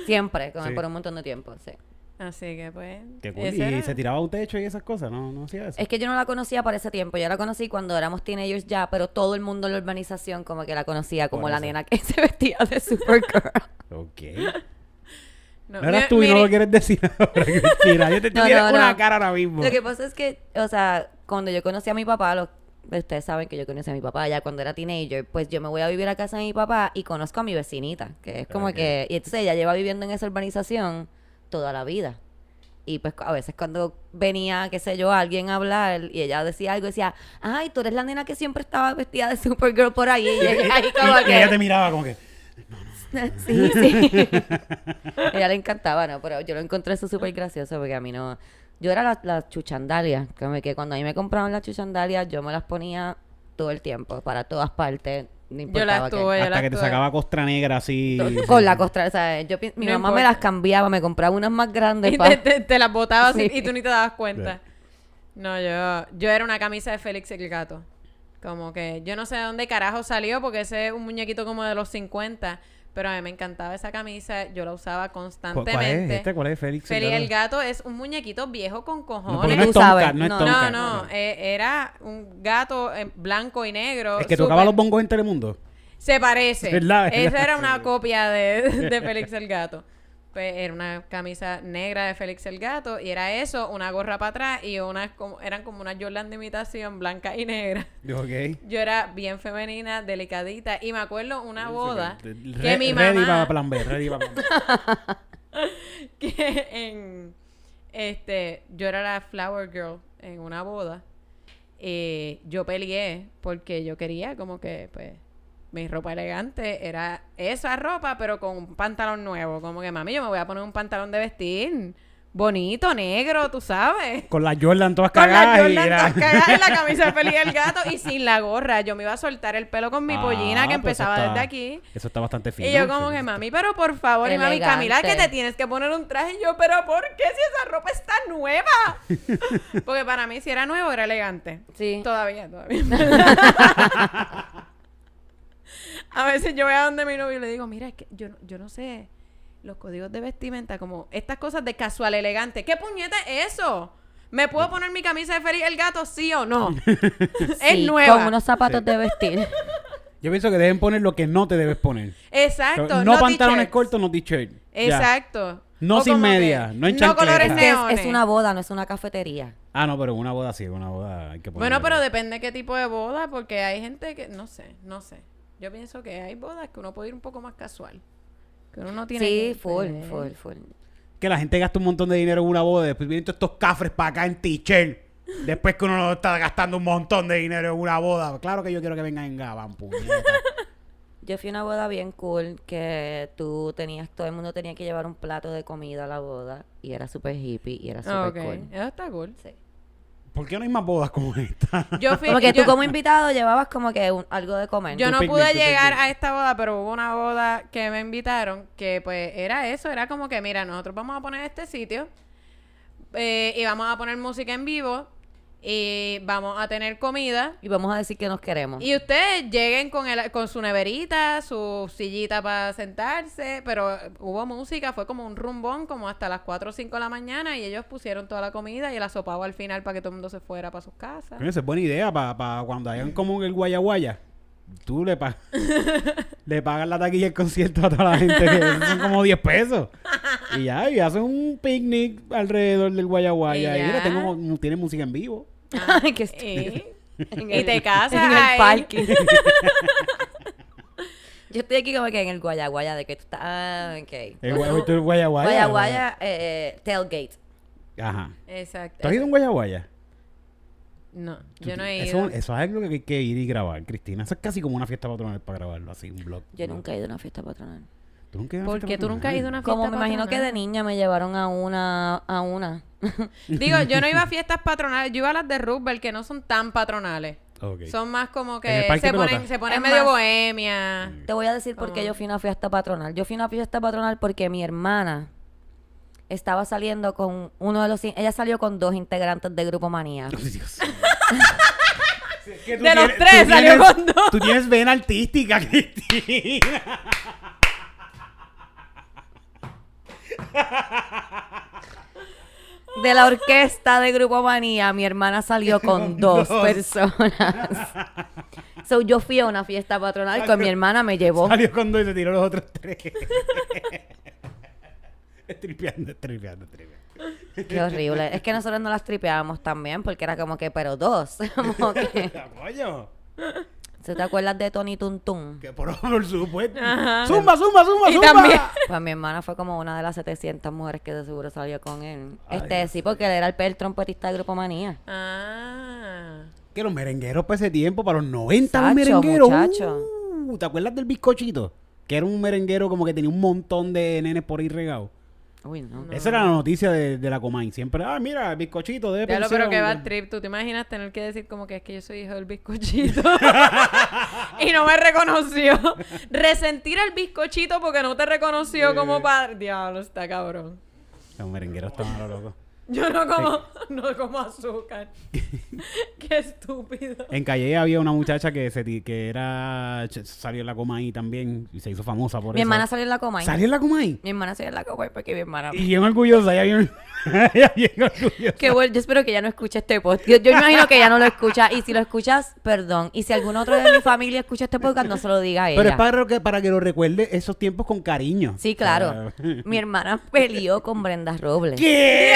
Siempre, Sí. por un montón de tiempo, sí. Así que pues... Qué cool. ese Y era. se tiraba a un techo y esas cosas, ¿no? No hacía eso. Es que yo no la conocía para ese tiempo, yo la conocí cuando éramos teenagers ya, pero todo el mundo en la urbanización como que la conocía como la nena que se vestía de Supergirl. Ok. No, No eras mi- tú y no lo quieres decir ahora, Cristina. Yo te No, no, una no. cara ahora mismo. Lo que pasa es que, o sea, cuando yo conocí a mi papá, los, ustedes saben que yo conocí a mi papá ya cuando era teenager, pues yo me voy a vivir a casa de mi papá y conozco a mi vecinita, que es como que, y entonces ella lleva viviendo en esa urbanización toda la vida. Y pues a veces cuando venía, qué sé yo, alguien a hablar y ella decía algo, decía, ay, tú eres la nena que siempre estaba vestida de Supergirl por ahí. Y ella ahí como Y ella te que... miraba como que... sí, sí. a ella le encantaba, ¿no? Pero yo lo encontré eso súper gracioso porque a mí no... Yo era la, la chuchandalia, como que cuando a mí me compraban las chuchandalias, yo me las ponía todo el tiempo, para todas partes. No Yo las qué. tuve, yo Hasta las que te tuve. sacaba costra negra así. Con la costra, o sea, yo, mi No mamá me las cambiaba, me compraba unas más grandes. Y pa- te, te- te las botabas y- Sí. y tú ni te dabas cuenta. No, yo, yo era una camisa de Félix el gato. Como que yo no sé de dónde carajo salió porque ese es un muñequito como de los 50. Pero a mí me encantaba esa camisa. Yo la usaba ¿Cu- constantemente. ¿Cuál es este? ¿Cuál es Félix? Félix el gato? es un muñequito viejo con cojones. no es Tú Tonka, sabes, no es no. Tonka. No, no, eh, era un gato eh, blanco y negro. Es que tocaba los bongos en Telemundo. Se parece. Es verdad, es Esa era una copia de, de Félix el gato. Pues era una camisa negra de Félix el Gato y era eso, una gorra para atrás y unas como, eran como una Jordan de imitación blanca y negra. Yo era bien femenina, delicadita y me acuerdo una boda que mi Ready mamá para plan B, ready para plan B. que en este yo era la flower girl en una boda y yo peleé porque yo quería como que pues mi ropa elegante era esa ropa pero con un pantalón nuevo como que mami yo me voy a poner un pantalón de vestir bonito negro tú sabes Con la Jordan todas con la cagadas y Jordan era... todas cagadas y la camisa de Feliz el gato y sin la gorra yo me iba a soltar el pelo con mi Ah, pollina que pues empezaba está- desde aquí Eso está bastante fino. y yo como que, mami, pero por favor, y mami. Camila, que te tienes que poner un traje. Y yo, pero ¿por qué si esa ropa está nueva? Porque para mí si era nuevo era elegante. Sí. Todavía, todavía. a veces yo voy a donde mi novio y le digo, mira, es que yo, no- yo no sé los códigos de vestimenta, como estas cosas de casual elegante. ¿Qué puñeta es eso? ¿Me puedo poner mi camisa de Feliz el gato, sí o no? es Sí, nueva. Con unos zapatos de vestir. Yo pienso que deben poner lo que no te debes poner. Exacto. no, pantalones t-shirts. cortos, no t-shirt. Ya. Exacto. No O sin como que media, no en No chancleta. colores Es, que es, es una boda, no es una cafetería. Ah, no, pero en una boda sí, en una boda hay que poner. Bueno, pero depende qué tipo de boda, porque hay gente que, no sé, no sé. Yo pienso que hay bodas que uno puede ir un poco más casual. Que uno no tiene Sí, que- full, full, full. Que la gente gasta un montón de dinero en una boda, después vienen todos estos cafres para acá en t-shirt. Después que uno no está gastando un montón de dinero en una boda. Claro que yo quiero que vengan en gabán, puñeta. Yo fui a una boda bien cool que tú tenías, todo el mundo tenía que llevar un plato de comida a la boda y era súper hippie y era súper Ok, cool. eso está cool. Sí. ¿Por qué no hay más bodas como esta? Yo fui, Como que yo, tú como invitado llevabas como que un- algo de comer. yo no picnic, pude llegar picnic. a esta boda, pero hubo una boda que me invitaron que pues era eso, era como que mira, nosotros vamos a poner este sitio eh, y vamos a poner música en vivo y vamos a tener comida Y vamos a decir que nos queremos. Y ustedes lleguen con, el, con su neverita, su sillita para sentarse, pero hubo música, fue como un rumbón, como hasta las 4 o 5 de la mañana, y ellos pusieron toda la comida y el asopado al final para que todo el mundo se fuera para sus casas. Esa es buena idea para cuando hayan como el guaya guaya. Tú le, pa- le pagas la taquilla del concierto a toda la gente, que son como 10 pesos. Y ya, y hacen un picnic alrededor del guaya guaya. Y Y, mira, tengo, tiene música en vivo. Ay, qué estúpido. Y, te casas en el parque. Yo estoy aquí como que en el guayaguaya de que tú estás. Ah, ok. El, guaya, tú el guaya guaya. Guayaguaya, eh, tailgate. Ajá. Exacto. ¿Tú has ido a un guaya guaya? No, Tú- yo no he eso, ido. Eso es algo que hay que ir y grabar, Cristina. Eso es casi como una fiesta patronal para grabarlo, así, un blog. Yo nunca he ido a una fiesta patronal. ¿Tú nunca has ido a una ¿Por fiesta qué tú nunca has ido a una fiesta Como me imagino que de niña me llevaron a una. A una. Digo, yo no iba a fiestas patronales, yo iba a las de Roosevelt que no son tan patronales. Son más como ¿En el que se ponen, se ponen Es medio más- bohemia. Te voy a decir por qué yo fui a una fiesta patronal. Yo fui a una fiesta patronal porque mi hermana estaba saliendo con uno de los... Ella salió con dos integrantes de Grupo Manía. Ay, Dios. Es que tú De los tres tú salió tienes- con dos. Tú tienes vena artística, Cristina. De la orquesta de Grupo Manía, mi hermana salió con dos, dos. personas. so, yo fui a una fiesta patronal con mi hermana, me llevó. Salió con dos y se tiró los otros tres. Estripeando, estripeando, estripeando. Qué horrible. Es que nosotros no las tripeábamos también porque era como que, pero dos. Como que... ¿Se te acuerdas de Tony Tuntun? Que por, por supuesto. Ajá. Zumba, zumba, zumba, Y zumba. también- Pues mi hermana fue como una de las 700 mujeres que de seguro salió con él. Ay, este, Dios sí, porque él era el, el trompetista de Grupo Manía. Ah. Que los merengueros para ese tiempo, para los 90 los Sacho, merengueros. muchacho. Uh, ¿Te acuerdas del bizcochito? Que era un merenguero como que tenía un montón de nenes por ahí regados. Uy, no. Esa era la noticia de, de la Comain. Siempre, ah, mira, el bizcochito de Ya lo pero que va el trip. ¿Tú te imaginas tener que decir como que es que yo soy hijo del bizcochito? y no me reconoció. Resentir al bizcochito porque no te reconoció como padre. Diablo, está cabrón. Los merengueros estaban a lo loco. Yo no como, no como azúcar. Qué estúpido. En Calle había una muchacha que se que era salió en la coma ahí también y se hizo famosa por Mi eso. hermana salió en la coma. ¿Salió en la coma ahí? Mi hermana salió en la coma porque mi hermana... Y bien orgullosa, ella bien, ella bien orgullosa. Qué bueno, yo espero que ella no escuche este podcast. Yo, yo imagino que ella no lo escucha. Y si lo escuchas, perdón. Y si algún otro de mi familia escucha este podcast, no se lo diga a ella. Pero es para que, para que lo recuerde esos tiempos con cariño. Sí, claro. Mi hermana peleó con Brenda Robles. ¿Qué?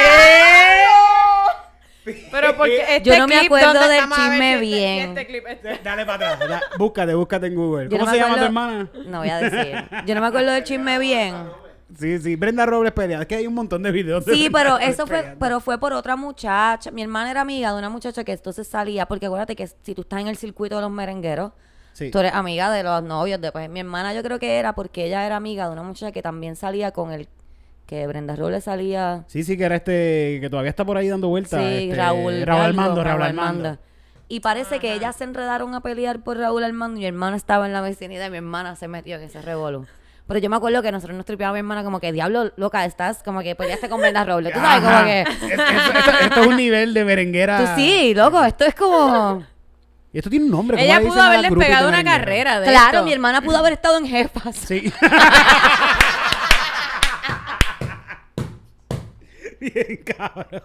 Pero porque este Yo no me clip, acuerdo ¿dónde- del vamos a ver chisme si este- bien. este clip, este- Dale para atrás. búscate, búscate en Google. Yo ¿Cómo no se me llama tu acuerdo- hermana? No voy a decir. Yo no me acuerdo del chisme bien. Sí, sí, Brenda Robles pelea. Es que hay un montón de videos. de Sí, Brenda pero Robles eso fue, peleando. pero fue por otra muchacha. Mi hermana era amiga de una muchacha que entonces salía, porque acuérdate que si tú estás en el circuito de los merengueros, Sí. tú eres amiga de los novios. Después, mi hermana yo creo que era porque ella era amiga de una muchacha que también salía con el que Brenda Robles salía. Sí, sí, que era este, que todavía está por ahí dando vueltas. Sí, este, Raúl. Raúl Armando, Raúl Armando. Y parece que ellas se enredaron a pelear por Raúl Armando y mi hermana estaba en la vecinidad y mi hermana se metió en ese revolú. Pero yo me acuerdo que nosotros nos tripeamos a mi hermana como que, diablo, loca, estás como que peleaste con Brenda Robles. Tú sabes, como que... Es- es- esto, esto es un nivel de merenguera. Tú sí, loco, esto es como... Y esto tiene un nombre. ¿cómo Ella pudo haberles pegado una carrera de Claro, esto. mi hermana pudo haber estado en jefas. Sí. Bien, cabrón.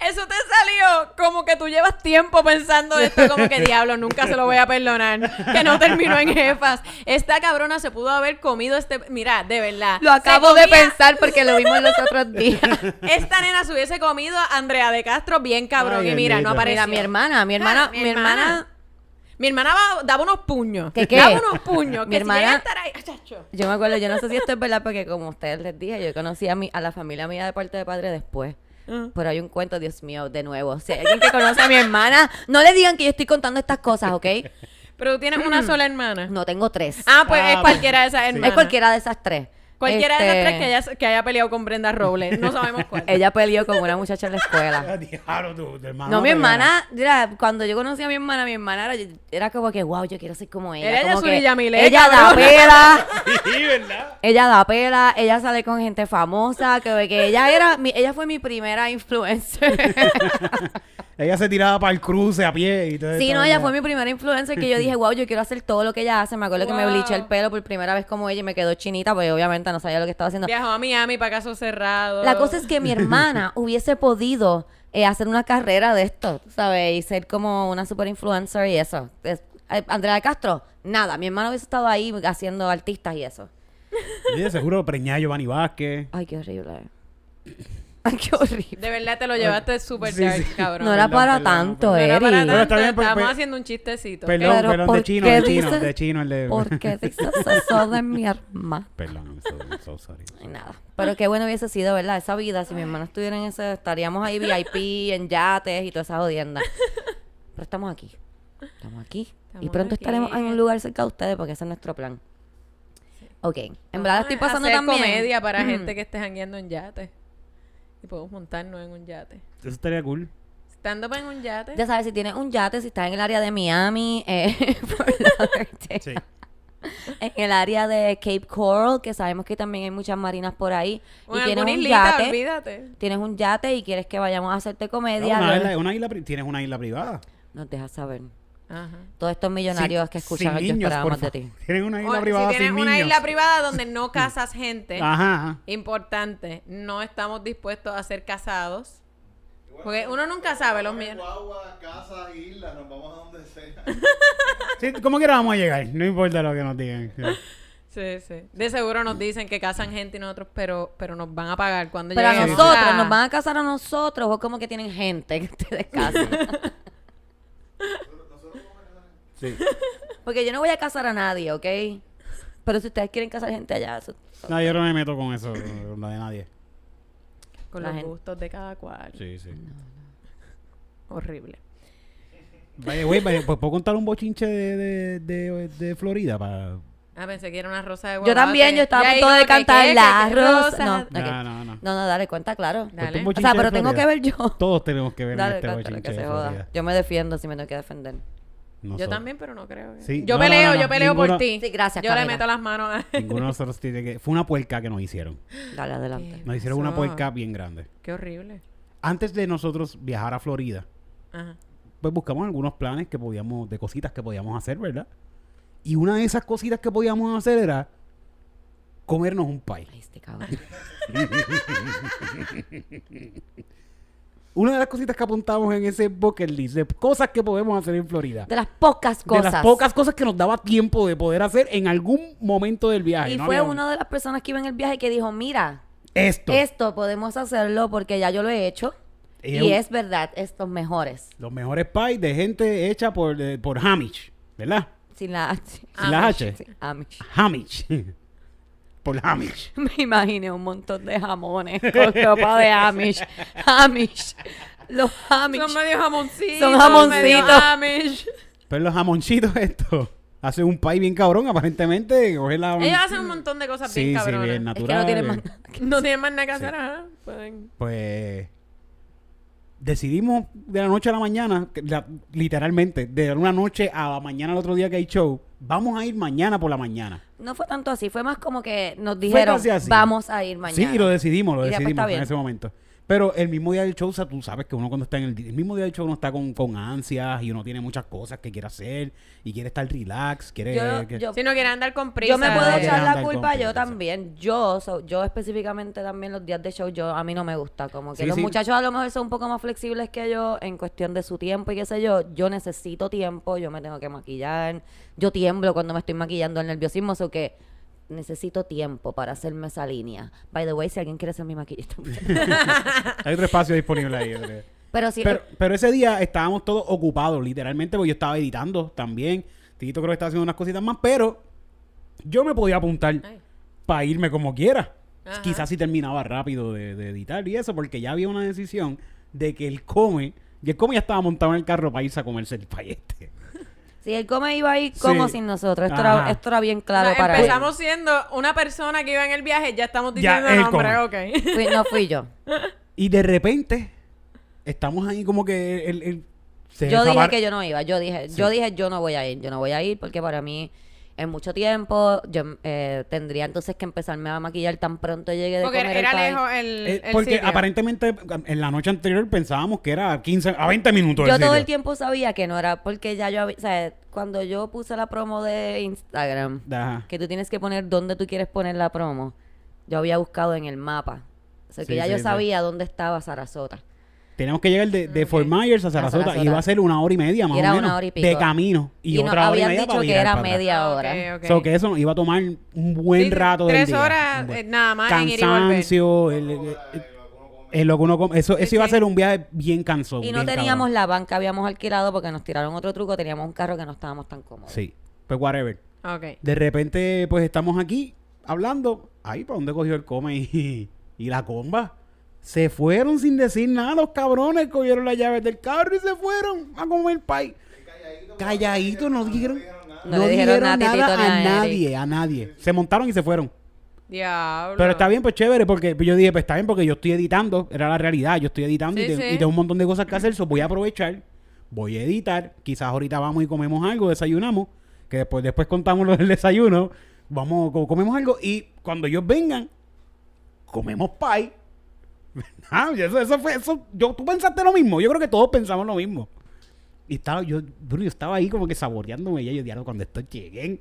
Eso te salió como que tú llevas tiempo pensando esto, como que diablo, nunca se lo voy a perdonar, que no terminó en jefas. Esta cabrona se pudo haber comido este, mira, de verdad. Lo acabo de pensar porque lo vimos los otros días. Esta nena se hubiese comido a Andrea de Castro bien cabrón Ay, y mira, no apareció. Mira, mi hermana, mi hermana, Ah, mi hermana... Mi hermana va- daba unos puños. ¿Qué qué? Daba unos puños. Mi que hermana- si llega a estar ahí. Yo me acuerdo, yo no sé si esto es verdad porque como ustedes les dije, yo conocí a, mi, a la familia mía de parte de padre después. Mm. Pero hay un cuento, Dios mío, de nuevo. Si hay alguien que conoce a mi hermana, no le digan que yo estoy contando estas cosas, ¿ok? Pero tú tienes una sola hermana. No tengo tres. Ah, pues Ah, es cualquiera de esas sí. hermanas. es cualquiera de esas tres. Cualquiera de Este, tres que haya, que haya peleado con Brenda Robles. No sabemos cuál. Ella peleó con una muchacha en la escuela. No, mi hermana, mira, cuando yo conocí a mi hermana, mi hermana era, era como que, wow, yo quiero ser como ella. Era ella como su que ella da pela, Sí, ¿verdad? ella da pela, ella sale con gente famosa, que, que ella era, mi- ella fue mi primera influencer. Ella se tiraba para el cruce a pie y todo Sí, no, ella fue mi primera influencer que yo dije, wow, yo quiero hacer todo lo que ella hace. Me acuerdo que me Wow. bliché el pelo por primera vez como ella y me quedó chinita, porque obviamente no sabía lo que estaba haciendo. Viajó a Miami para caso cerrado. La cosa es que mi hermana hubiese podido eh, hacer una carrera de esto, ¿sabes? Y ser como una super influencer y eso. Es- eh, Andrea Castro, nada. Mi hermana hubiese estado ahí haciendo artistas y eso. Sí, de seguro preñá a Giovanni Vázquez. Ay, qué horrible. Ay, qué horrible. De verdad te lo llevaste súper Sí, dark, sí. cabrón. No era perdón, para perdón, tanto, No era Eri. está tanto, bien, pues, estábamos pues, haciendo un chistecito. Perdón, Pero, perdón, ¿por de chino, de chino, dices- de chino el de... ¿Por qué dices eso de mi hermana? Perdón, I'm so, sorry. Ay, nada. Pero qué bueno hubiese sido, ¿verdad? Esa vida, si mi hermano estuviera en ese, estaríamos ahí VIP, en yates y toda esa jodienda. Pero estamos aquí. Estamos aquí. y pronto aquí. estaremos en un lugar cerca de ustedes porque ese es nuestro plan. Ok. En verdad estoy pasando hacer también. comedia para Ujú. gente que esté jangueando en yate. Y podemos montarnos en un yate. Eso estaría cool. Estando en un yate. Ya sabes, si tienes un yate, si estás en el área de Miami, eh, Sí. en el área de Cape Coral, que sabemos que también hay muchas marinas por ahí, y en tienes un islita, yate, olvídate. tienes un yate y quieres que vayamos a hacerte comedia, una, lo- isla, una isla tienes una isla privada. nos dejas saber. Ajá. Todos estos millonarios Sin- que escuchan, yo niños, esperaba por más de ti. Tienen una O isla si privada tienes sin una niños. isla privada donde no casas gente, Ajá, importante, no estamos dispuestos a ser casados. Porque uno nunca sabe los. Guagua, casa, isla, nos vamos a donde sea. Sí, como quiera vamos a llegar. No importa lo que nos digan. Sí, sí. De seguro nos dicen que casan gente y nosotros, pero, pero nos van a pagar cuando Pero a lleguemos. nosotros, Ah. ¿nos van a casar a nosotros o como que tienen gente que ustedes casan? Sí. Porque yo no voy a casar a nadie, ¿ok? Pero si ustedes quieren casar gente allá, eso... No, yo no me meto con eso, con la de nadie. Con La los gente. gustos de cada cual. Sí, sí. Horrible. Vaya, güey, vaya, pues puedo contar un bochinche de, de, de, de Florida para... Ah, pensé que era una rosa de Yo guabate. también, yo estaba a punto de cantar la rosa. No, ok. No, no, no. No, no, dale, cuenta, claro. Dale. Cuenta un O bochinche sea, de pero tengo Florida. que ver yo. Todos tenemos que ver en Dale, este bochinche que de se joda. Florida. Yo me defiendo si me tengo que defender. Yo también, pero no creo. que- Sí, Yo no, peleo, no, no, yo peleo por ti. Sí, gracias, Yo le meto las manos a... Ninguno de nosotros tiene que... Fue una puerca que nos hicieron. Dale adelante. ¿Qué Nos hicieron una puerca bien grande. Qué horrible. Antes de nosotros viajar a Florida, Ajá. pues buscamos algunos planes que podíamos, de cositas que podíamos hacer, ¿verdad? Y una de esas cositas que podíamos hacer era comernos un pie. Ay, este cabrón. Una de las cositas que apuntamos en ese bucket list de cosas que podemos hacer en Florida. De las pocas cosas. De las pocas cosas que nos daba tiempo de poder hacer en algún momento del viaje. Y No fue había una de las personas que iba en el viaje que dijo, mira, Esto. esto podemos hacerlo porque ya yo lo he hecho. Y Y, es verdad, estos mejores. Los mejores pies de gente hecha por, de- por Hamish, ¿verdad? Sin la H. Sin la H. Sí, Amish. Hamish. por Hamish. Me imaginé un montón de jamones con ropa de Amish. Amish. Los Amish. Son medio jamoncitos. Son jamoncitos. medio Amish. Pero los jamoncitos estos hacen un pie bien cabrón, aparentemente. coger la- Ellos hacen un montón de cosas Sí, bien sí, cabronas. bien Es que natural. no tienen más. No tienen más nada que hacer, Sí. ajá. Pueden... Pues decidimos de la noche a la mañana, la- literalmente, de una noche a la mañana al otro día que hay show, vamos a ir mañana por la mañana. No fue tanto así, fue más como que nos dijeron, vamos a ir mañana. Sí, y lo decidimos, lo Y decidimos en ese momento. Pero el mismo día del show, o sea, tú sabes que uno cuando está en el, el mismo día del show uno está con, con ansias y uno tiene muchas cosas que quiere hacer y quiere estar relax, quiere... Yo- que- yo- Si no quieren andar con prisa. Yo me puedo No, echar la culpa yo también. Yo, so- yo específicamente también los días de show, yo a mí no me gusta. Como que Sí, los sí. muchachos a lo mejor son un poco más flexibles que yo en cuestión de su tiempo y qué sé yo. Yo necesito tiempo, yo me tengo que maquillar. Yo tiemblo cuando me estoy maquillando el nerviosismo, o que necesito tiempo para hacerme esa línea. By the way, si alguien quiere hacer mi maquillaje. Hay otro espacio disponible ahí. Pero sí, Pero, pero ese día estábamos todos ocupados, literalmente, porque yo estaba editando también. Tito creo que estaba haciendo unas cositas más, pero yo me podía apuntar para irme como quiera. Ajá. Quizás si terminaba rápido de, de editar y eso, porque ya había una decisión de que el come, y el come ya estaba montado en el carro para irse a comerse el payete. Si él come iba a ir como Sí. sin nosotros. Esto Ajá. era, esto era bien O claro sea, para él. empezamos siendo una persona que iba en el viaje, ya estamos Ya, diciendo él nombre, come. ok. Fui- no fui yo. Y de repente, estamos ahí como que el, el- se Yo dije desapare- que yo no iba. Yo dije, yo dije yo no voy a ir. Yo no voy a ir porque para mí es mucho tiempo. Yo eh, tendría entonces que empezarme a maquillar tan pronto llegue de Porque comer era el lejos el, Eh, el porque sitio. aparentemente en la noche anterior pensábamos que era a 15, a 20 minutos. Yo del todo sitio. el tiempo sabía que no era porque ya yo había, o sea, cuando yo puse la promo de Instagram, Ajá. que tú tienes que poner dónde tú quieres poner la promo, yo había buscado en el mapa. O sea, que Sí, ya sí, yo sí. sabía dónde estaba Sarasota. Teníamos que llegar de, de Fort Myers a Sarasota, Sarasota. y iba a ser una hora y media más Y era o una menos hora y pico. de camino y, Y, nos otra hora y media dicho para que era para media hora. ok, ok. So que eso nos iba a tomar un buen Sí, rato del tres día. horas, eh, nada más en ir y volver. Cansancio, el- el- el- el lo que uno come- eso, Sí, eso iba a ser un viaje bien cansón. Y no teníamos cabrón. la banca, habíamos alquilado porque nos tiraron otro truco, teníamos un carro que no estábamos tan cómodos. Sí, pues whatever. Ok. De repente, pues estamos aquí hablando. Ahí, ¿para dónde cogió el come y, y la comba? Se fueron sin decir nada los cabrones. Cogieron las llaves del carro y se fueron a comer pay. Calladito, no dijeron, No dijeron, nada a nada, nadie, a nadie. Se montaron y se fueron. Diablo. Pero está bien, pues chévere, porque yo dije, pues está bien, porque yo estoy editando, era la realidad, yo estoy editando y, te- sí. y tengo un montón de cosas que hacer, so voy a aprovechar, voy a editar, quizás ahorita vamos y comemos algo, desayunamos, que después, después contamos lo del desayuno, vamos, co- comemos algo y cuando ellos vengan, comemos pie. Ah, eso, eso fue, eso, yo, tú pensaste lo mismo, yo creo que todos pensamos lo mismo. Y estaba, yo, bro, yo estaba ahí como que saboreándome y yo diario cuando estos lleguen.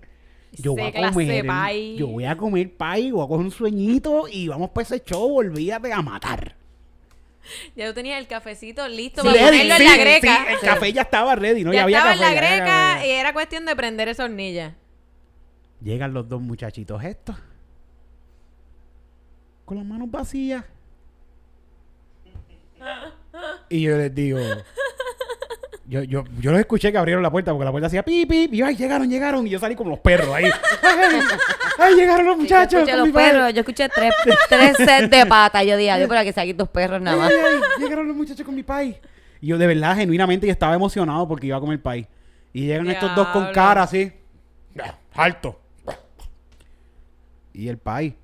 Yo voy a comer, pie. yo voy a comer pie, voy a coger un sueñito y vamos para ese show, olvídate a matar. Ya yo tenía el cafecito listo Sí, para Ready, ponerlo sí, en la greca. sí, el café ya estaba ready, ¿no? ya, había estaba en la ya greca y era cuestión de prender esa hornilla. Llegan los dos muchachitos estos. Con las manos vacías. Y yo les digo. Yo, yo, yo los escuché que abrieron la puerta porque la puerta hacía pip, pip. Y yo, ay, llegaron, llegaron. Y yo salí como los perros ahí. ay, ay, llegaron los muchachos. yo escuché los perros, yo escuché tres, tres sets de patas. Yo dije, yo para que se aquí dos perros nada más. Ay, ay, llegaron los muchachos con mi pay. Y yo de verdad, genuinamente, yo estaba emocionado porque iba a comer pay. Y llegan estos dos con cara así. "Ya, Alto. Y el pay.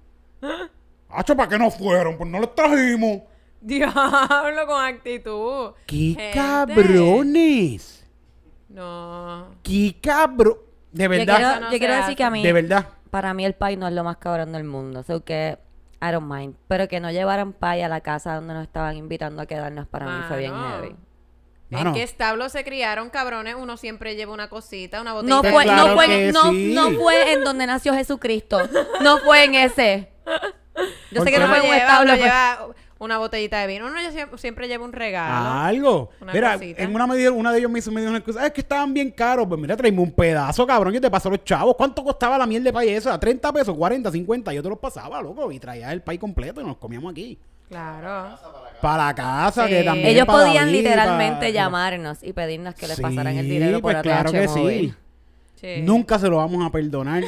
Hacho, ¿para qué no fueron? Pues no los trajimos. Diablo con actitud. ¡Qué Gente. cabrones! No. ¡Qué cabrón! De Yo verdad. quiero, Eso no yo quiero decir que a mí, De verdad. para mí el pay no es lo más cabrón del mundo. So que I don't mind. Pero que no llevaran pay a la casa donde nos estaban invitando a quedarnos para mí fue bien Mano. heavy. Mano. En qué establo se criaron cabrones, uno siempre lleva una cosita, una botella. No Pues fue, claro no, fue, no, sí. no fue en donde nació Jesucristo. No fue en ese. Yo ¿Por sé que no fue en un establo. lleva, pero- una botellita de vino. Uno ya siempre, siempre lleva un regalo. Algo. Una mira, cosita. en una medida, una de ellos me hizo me dijo una excusa. "Ah, Es que estaban bien caros. Pues mira, tráeme un pedazo, cabrón. Yo te paso los chavos. ¿Cuánto costaba la miel de pay esa? ¿30 pesos? ¿40, 50? Yo te los pasaba, loco. Y traía el pay completo y nos comíamos aquí. Claro. Para la casa, Sí. que también. Ellos para podían David, literalmente para- llamarnos y pedirnos que les Sí, pasaran el dinero por pues claro que móvil. sí. Sí. Nunca se lo vamos a perdonar.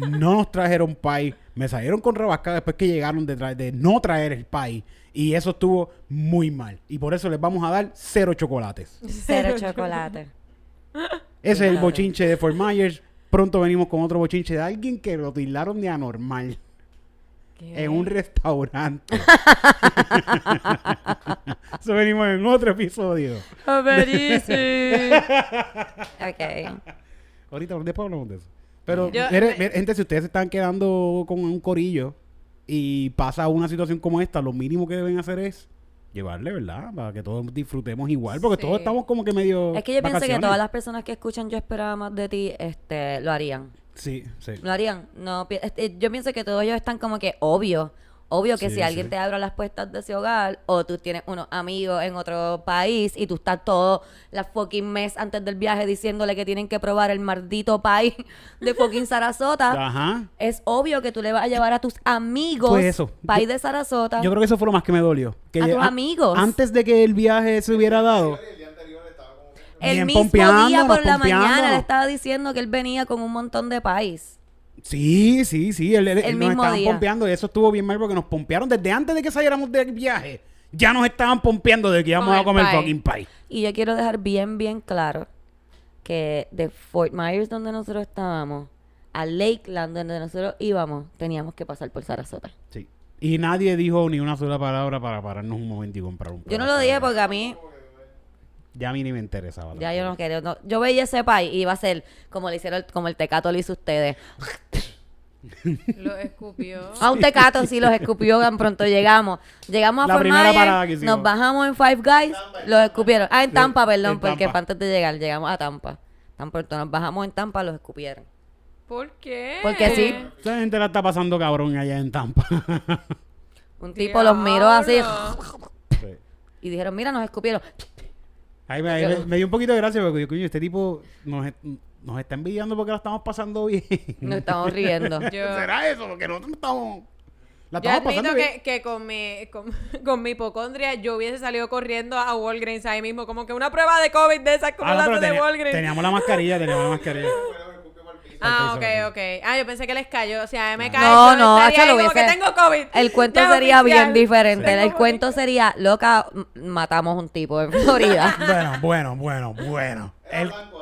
No nos trajeron pay. Me salieron con rebasca después que llegaron de, tra- de no traer el pay. Y eso estuvo muy mal. Y por eso les vamos a dar cero chocolates. Cero chocolate. Ese es el bochinche de Fort Myers. Pronto venimos con otro bochinche de alguien que lo tildaron de anormal ¿Qué? en un restaurante. Eso venimos en otro episodio. Ok. Ahorita, después hablamos de eso. Pero, Yo- mire, me- mire, gente, si ustedes se están quedando con un corillo y pasa una situación como esta, lo mínimo que deben hacer es llevarle, ¿verdad? Para que todos disfrutemos igual, porque Sí. todos estamos como que medio. Es que yo pienso que todas las personas que escuchan Yo esperaba más de ti, este, lo harían. Sí, sí. Lo harían. No, este, yo pienso que todos ellos están como que obvio. Obvio que Sí, si alguien sí. te abre las puertas de ese hogar o tú tienes unos amigos en otro país y tú estás todo la fucking mes antes del viaje diciéndole que tienen que probar el maldito país de fucking Sarasota, Ajá. es obvio que tú le vas a llevar a tus amigos Fue eso. país Yo- de Sarasota. Yo creo que eso fue lo más que me dolió. Que A ya- tus amigos. Antes de que el viaje se hubiera dado. El día anterior estaba como que... el bien mismo día por la mañana le estaba diciendo que él venía con un montón de país. Sí, sí, sí. El, el- El nos mismo estaban día. pompeando y eso estuvo bien mal porque nos pompearon desde antes de que saliéramos del viaje. Ya nos estaban pompeando de que íbamos Con a comer pie. fucking pie. Y yo quiero dejar bien, bien claro que de Fort Myers, donde nosotros estábamos, a Lakeland, donde nosotros íbamos, teníamos que pasar por Sarasota. Sí. Y nadie dijo ni una sola palabra para pararnos un momento y comprar un Yo no lo dije porque a mí, Ya a mí ni me interesaba. ya yo no quería. no- yo veía ese país y iba a ser como le hicieron, como el tecato lo hizo ustedes. Lo escupió. A un tecato sí los escupió tan pronto llegamos. Llegamos a La Fort primera parada que hicimos. nos bajamos en Five Guys, los escupieron. Ah, en Sí, Tampa, perdón, en porque Tampa. fue antes de llegar, llegamos a Tampa. Tan pronto nos bajamos en Tampa, los escupieron. ¿Por qué? Porque sí. Esa gente la está pasando cabrón allá en Tampa. Un tipo los miró así Diablo. Sí. y dijeron, mira, nos escupieron. Ahí me, ahí me- me dio un poquito de gracia porque yo, coño, este tipo nos, nos está envidiando porque la estamos pasando bien. Nos estamos riendo. Yo- ¿Será eso? Porque nosotros no estamos... La Yo admito que, que con, mi, con, con mi hipocondria yo hubiese salido corriendo a Walgreens ahí mismo, como que una prueba de COVID de esas como Ah, no, las de tenía- Walgreens. teníamos la mascarilla, teníamos la mascarilla. Ah, ok, ok. Ah, yo pensé que les cayó. O sea, me cae. No, yo no, hacho, ahí lo que tengo COVID. El cuento Ya, sería oficial. bien diferente. El COVID. cuento sería, loca, matamos un tipo en Florida. Bueno, bueno, bueno, bueno. El- no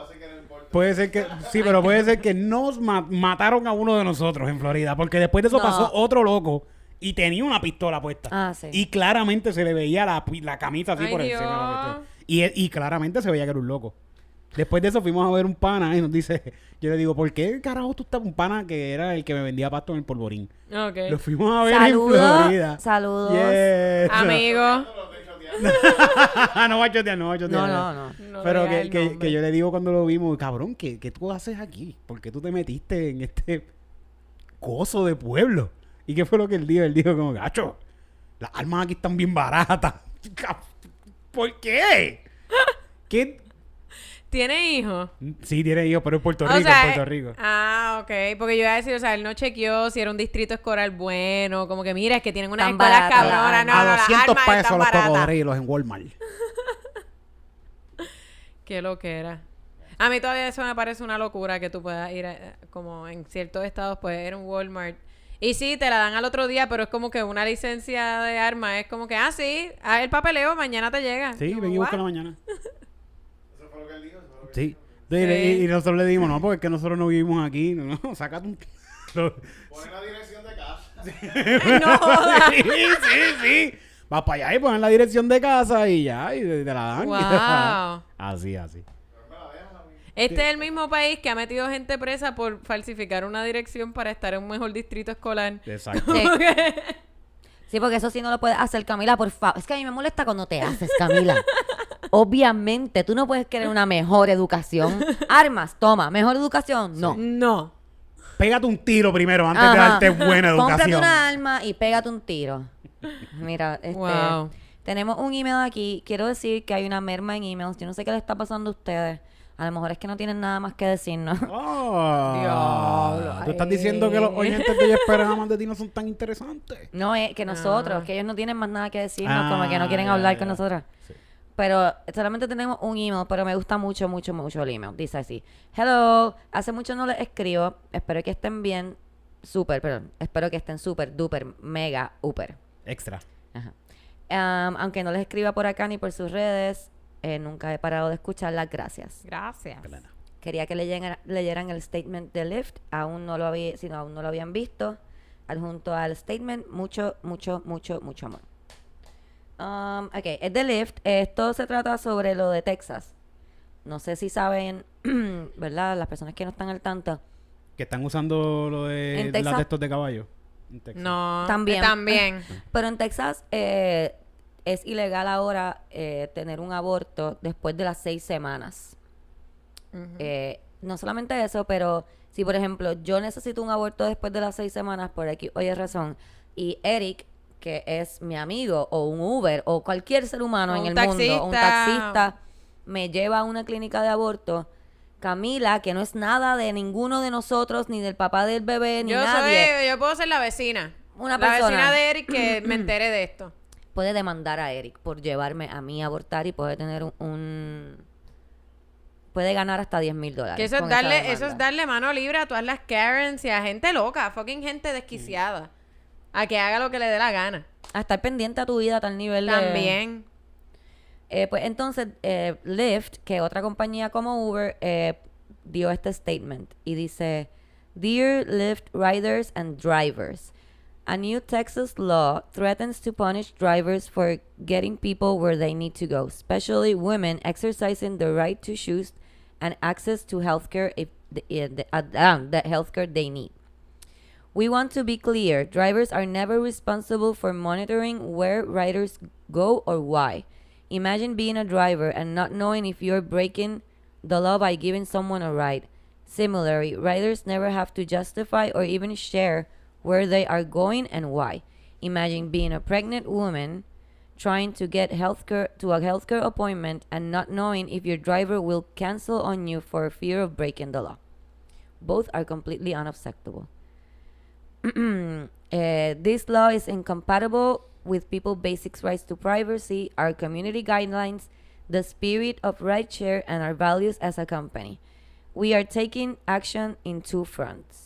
puede ser que, sí, pero puede ser que nos ma- mataron a uno de nosotros en Florida, porque después de eso No. pasó otro loco y tenía una pistola puesta. Ah, sí. Y claramente se le veía la, camisa así Ay, por encima de la. Y, y claramente se veía que era un loco. Después de eso fuimos a ver un pana y nos dice, yo le digo, ¿por qué carajo tú estás un pana que era el que me vendía pasto en el polvorín? Ok. Lo fuimos a ver Saludos, en Florida. saludos. Yes. Amigo. No lo estoy choteando. no va a chotear, no va a chotear. No, no, no. No Pero que, que yo le digo cuando lo vimos, cabrón, ¿qué, ¿qué tú haces aquí? ¿Por qué tú te metiste en este coso de pueblo? ¿Y qué fue lo que él dijo? Él dijo como, gacho, las armas aquí están bien baratas. ¿Por qué? ¿Qué? ¿Tiene hijos? Sí, tiene hijos, pero en Puerto O Rico, sea, en Puerto eh, Rico. Ah, ok. Porque yo iba a decir, o sea, él no chequeó si era un distrito escolar bueno. Como que mira, es que tienen unas Tan escuelas cabronas. No, a no, las 200 armas pesos están los cocodrilos en Walmart. Qué lo que era. A mí todavía eso me parece una locura que tú puedas ir a- como en ciertos estados, pues ir a un Walmart. Y sí, te la dan al otro día, pero es como que una licencia de arma. Es como que, ah, sí, haz el papeleo, mañana te llega. Sí, ven y busca la mañana. Fue lo que él dijo. Eso fue lo que Sí. Y, Sí. y- y nosotros le dimos, no, porque es que nosotros no vivimos aquí. No, no, sácate un... lo- Pone la dirección de casa. No jodas. sí, sí, sí. Vas para allá y ponen la dirección de casa y ya, y te, la dan. Wow. así, así. Este es el mismo país que ha metido gente presa por falsificar una dirección para estar en un mejor distrito escolar. Exacto. Sí. Porque eso sí no lo puedes hacer, Camila, por favor. Es que a mí me molesta cuando te haces, Camila. Obviamente, tú no puedes querer una mejor educación. Armas, toma. ¿Mejor educación? No. No. Pégate un tiro primero antes de Ajá. darte buena Cómprate educación. una arma y pégate un tiro. Mira, este, Wow. tenemos un email aquí. Quiero decir que hay una merma en emails. Yo no sé qué le está pasando a ustedes. A lo mejor es que no tienen nada más que decirnos. Oh, Diablo, Tú estás diciendo que los oyentes de Ella Espera más de ti no son tan interesantes. No, es que nosotros, Ah. que ellos no tienen más nada que decirnos, como que no Ah, quieren ya, hablar ya. con nosotros. Sí. Pero solamente tenemos un email, pero me gusta mucho, mucho, mucho el email. Dice así: Hello, hace mucho no les escribo. Espero que estén bien. Súper, perdón. Espero que estén súper, duper, mega, super. Extra. Ajá. Aunque no les escriba por acá ni por sus redes, eh, nunca he parado de escucharlas. Gracias. Gracias. Plena. Quería que leyeran, leyeran el statement de Lyft. Aún no lo había, si no, aún no lo habían visto. Adjunto al statement, mucho, mucho, mucho, mucho amor. Um, ok, es de Lyft. Esto se trata sobre lo de Texas. No sé si saben, ¿verdad? Las personas que no están al tanto. Que están usando lo de las Texas- de estos de caballo. En Texas. No. También. También. Pero en Texas eh, es ilegal ahora eh, tener un aborto después de las seis semanas. Eh, no solamente eso, pero si por ejemplo yo necesito un aborto después de las seis semanas por aquí, oye razón, y Eric, que es mi amigo, o un Uber, o cualquier ser humano en el mundo, o un taxista. me lleva a una clínica de aborto, Camila, que no es nada de ninguno de nosotros, ni del papá del bebé, ni Yo nadie, soy, yo puedo ser la vecina. Una la persona. vecina de Eric que me entere de esto. Puede demandar a Eric por llevarme a mí a abortar y puede tener un... un- puede ganar hasta 10 mil dólares. Que eso es darle, eso es darle mano libre a todas las Karens y a gente loca, fucking gente desquiciada. A que haga lo que le dé la gana. A estar pendiente a tu vida a tal nivel de- También. Eh, pues entonces, eh, Lyft, que otra compañía como Uber, eh, dio este statement y dice: Dear Lyft riders and drivers, a new Texas law threatens to punish drivers for getting people where they need to go, especially women exercising the right to choose and access to healthcare if the, eh, the, uh, uh, the healthcare they need. We want to be clear drivers are never responsible for monitoring where riders go or why. Imagine being a driver and not knowing if you're breaking the law by giving someone a ride. Similarly, riders never have to justify or even share where they are going and why. Imagine being a pregnant woman trying to get healthcare to a healthcare appointment and not knowing if your driver will cancel on you for fear of breaking the law. Both are completely unacceptable. Uh, this law is incompatible with people's basic rights to privacy, our community guidelines, the spirit of rideshare, and our values as a company. We are taking action in two fronts.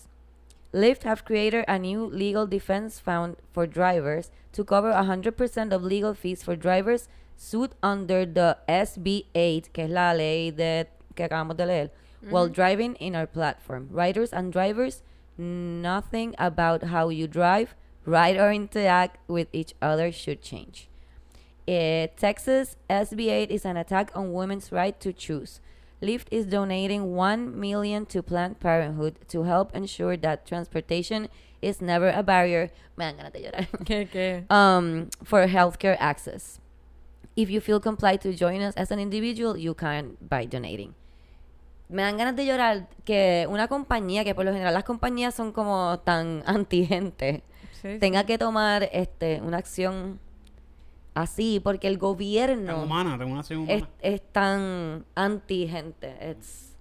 Lyft have created a new legal defense fund for drivers to cover 100% of legal fees for drivers sued under the SB 8, que es la ley de, que acabamos de leer, while driving in our platform. Riders and drivers, nothing about how you drive, ride, or interact with each other should change. Eh, Texas SB 8 is an attack on women's right to choose. Lyft is donating 1 million to Planned Parenthood to help ensure that transportation is never a barrier. Me dan ganas de llorar. ¿Qué, qué? um, for healthcare access. If you feel compelled to join us as an individual, you can by donating. Me dan ganas de llorar que una compañía, que por lo general las compañías son como tan anti gente, Sí, sí. tenga que tomar este una acción así, porque el Tan gobierno humana, tan es, tan anti gente. Es,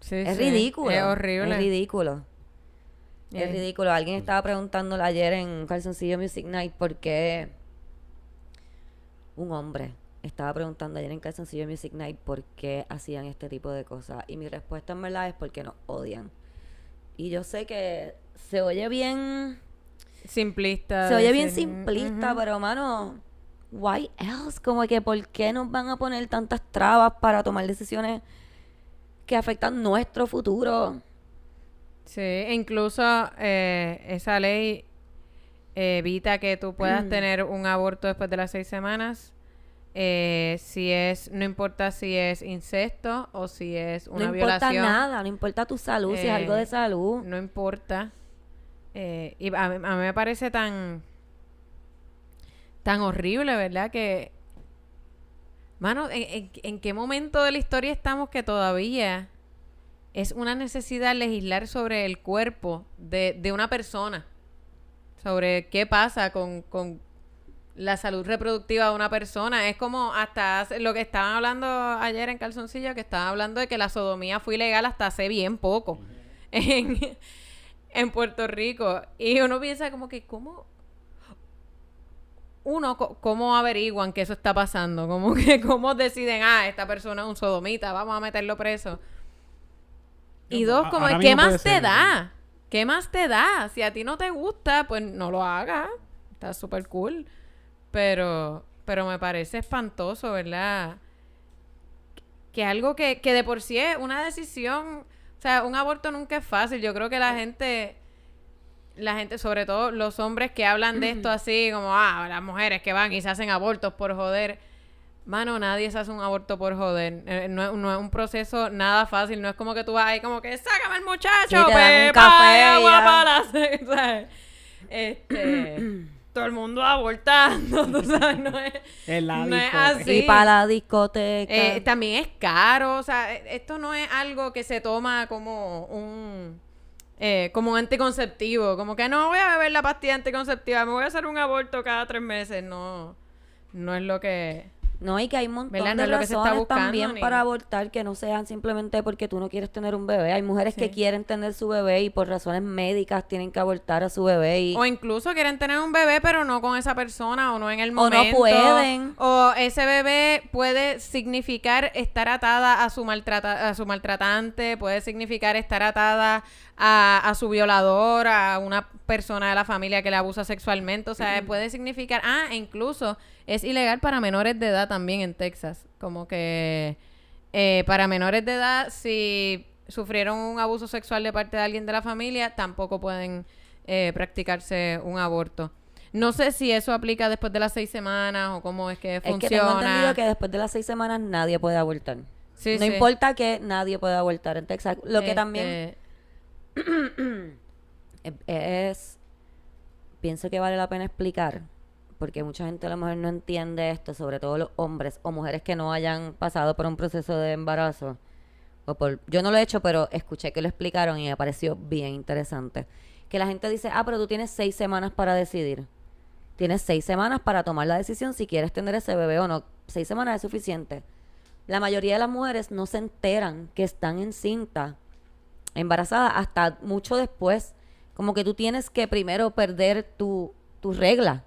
Sí, es sí. ridículo. Es horrible. Es ridículo. Es ridículo. Alguien estaba preguntándole ayer en Calzoncillo Music Night por qué un hombre estaba preguntando ayer en Calzoncillo Music Night por qué hacían este tipo de cosas. Y mi respuesta en verdad es porque nos odian. Y yo sé que se oye bien, Simplista. se oye bien decir, simplista, pero mano, why else? Como que por qué nos van a poner tantas trabas para tomar decisiones que afectan nuestro futuro. Sí, e incluso eh, esa ley eh, evita que tú Mm. puedas tener un aborto después de las seis semanas eh, si es, no importa si es incesto o si es una no importa violación. nada, no importa tu salud, si es algo de Eh, salud. No importa. Eh, y a, a mí me parece tan tan horrible, ¿verdad? Que mano, ¿en, en, en qué momento de la historia estamos que todavía es una necesidad legislar sobre el cuerpo de, de una persona? Sobre qué pasa con, con la salud reproductiva de una persona. Es como hasta hace- lo que estaban hablando ayer en Calzoncillo, que estaban hablando de que la sodomía fue ilegal hasta hace bien poco en, en Puerto Rico. Y uno piensa como que, ¿cómo? Uno, ¿cómo averiguan que eso está pasando? Como que, ¿cómo deciden, ah, esta persona es un sodomita, vamos a meterlo preso? Y dos, como, ¿qué más te ser, da? ¿Qué más te da? Si a ti no te gusta, pues no lo hagas. Está súper cool. Pero, pero me parece espantoso, ¿verdad? Que algo que, que de por sí es una decisión, o sea, un aborto nunca es fácil. Yo creo que la gente, la gente, sobre todo los hombres que hablan de esto así, como, ah, las mujeres que van y se hacen abortos por joder. Mano, nadie se hace un aborto por joder. Eh, no, es- no es un proceso nada fácil. No es como que tú vas ahí como que, sácame el muchacho, Sí, pepa, café agua para la se-", ¿sabes? Este, todo el mundo abortando, tú sabes, no es, En la no es así. Y para la discoteca. Eh, también es caro, o sea, eh, esto no es algo que se toma como un eh, como anticonceptivo, como que no voy a beber la pastilla anticonceptiva, me voy a hacer un aborto cada tres meses, no, no es lo que No, y que hay un montón ¿Verdad? No de razones buscando, también ni- para abortar que no sean simplemente porque tú no quieres tener un bebé. Hay mujeres que quieren tener su bebé y por razones médicas tienen que abortar a su bebé y o incluso quieren tener un bebé pero no con esa persona o no en el no momento pueden. o ese bebé puede significar estar atada a su maltrata a su maltratante puede significar estar atada a, a su violador a una persona de la familia que le abusa sexualmente o sea puede significar ah e incluso es ilegal para menores de edad también en Texas como que eh, para menores de edad, si sufrieron un abuso sexual de parte de alguien de la familia, tampoco pueden eh, practicarse un aborto. No sé si eso aplica después de las seis semanas o cómo es que es que tengo funciona. entendido que después de las seis semanas nadie puede abortar. Sí, no sí. importa que nadie pueda abortar en Texas. Lo que también Este, es, es- pienso que vale la pena explicar porque mucha gente a lo mejor no entiende esto, sobre todo los hombres o mujeres que no hayan pasado por un proceso de embarazo. O por, yo no lo he hecho, pero escuché que lo explicaron y me pareció bien interesante. Que la gente dice, ah, pero tú tienes seis semanas para decidir. Tienes seis semanas para tomar la decisión si quieres tener ese bebé o no. Seis semanas es suficiente. La mayoría de las mujeres no se enteran que están encinta embarazada hasta mucho después. Como que tú tienes que primero perder tu, tu regla.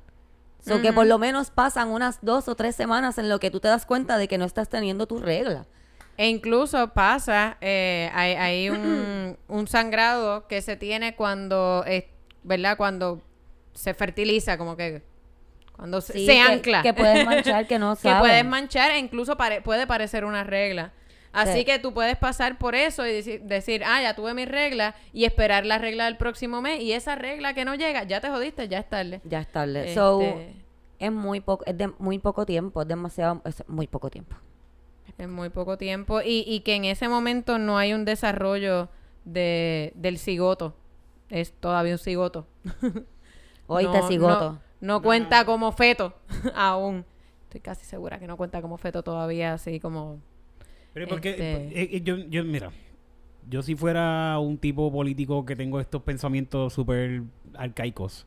So que por lo menos pasan unas dos o tres semanas en lo que tú te das cuenta de que no estás teniendo tu regla. E incluso pasa, eh, hay, hay un, un sangrado que se tiene cuando, eh, ¿verdad? Cuando se fertiliza, como que cuando se, Sí, se que- ancla. que puedes manchar, que no que saben. puedes manchar e incluso pare- puede parecer una regla. Así Sí. que tú puedes pasar por eso y deci- decir, ah, ya tuve mi regla y esperar la regla del próximo mes y esa regla que no llega, ya te jodiste, ya es tarde. Ya es tarde. So, Este, es muy poco, es de muy poco tiempo, es demasiado, es muy poco tiempo. en muy poco tiempo y, y que en ese momento no hay un desarrollo de, del cigoto. Es todavía un cigoto. Hoy No- te cigoto. No, no cuenta como feto aún. Estoy casi segura que no cuenta como feto todavía, así como... Pero porque Este- eh, eh, yo, yo, mira, yo si fuera un tipo político que tengo estos pensamientos súper arcaicos,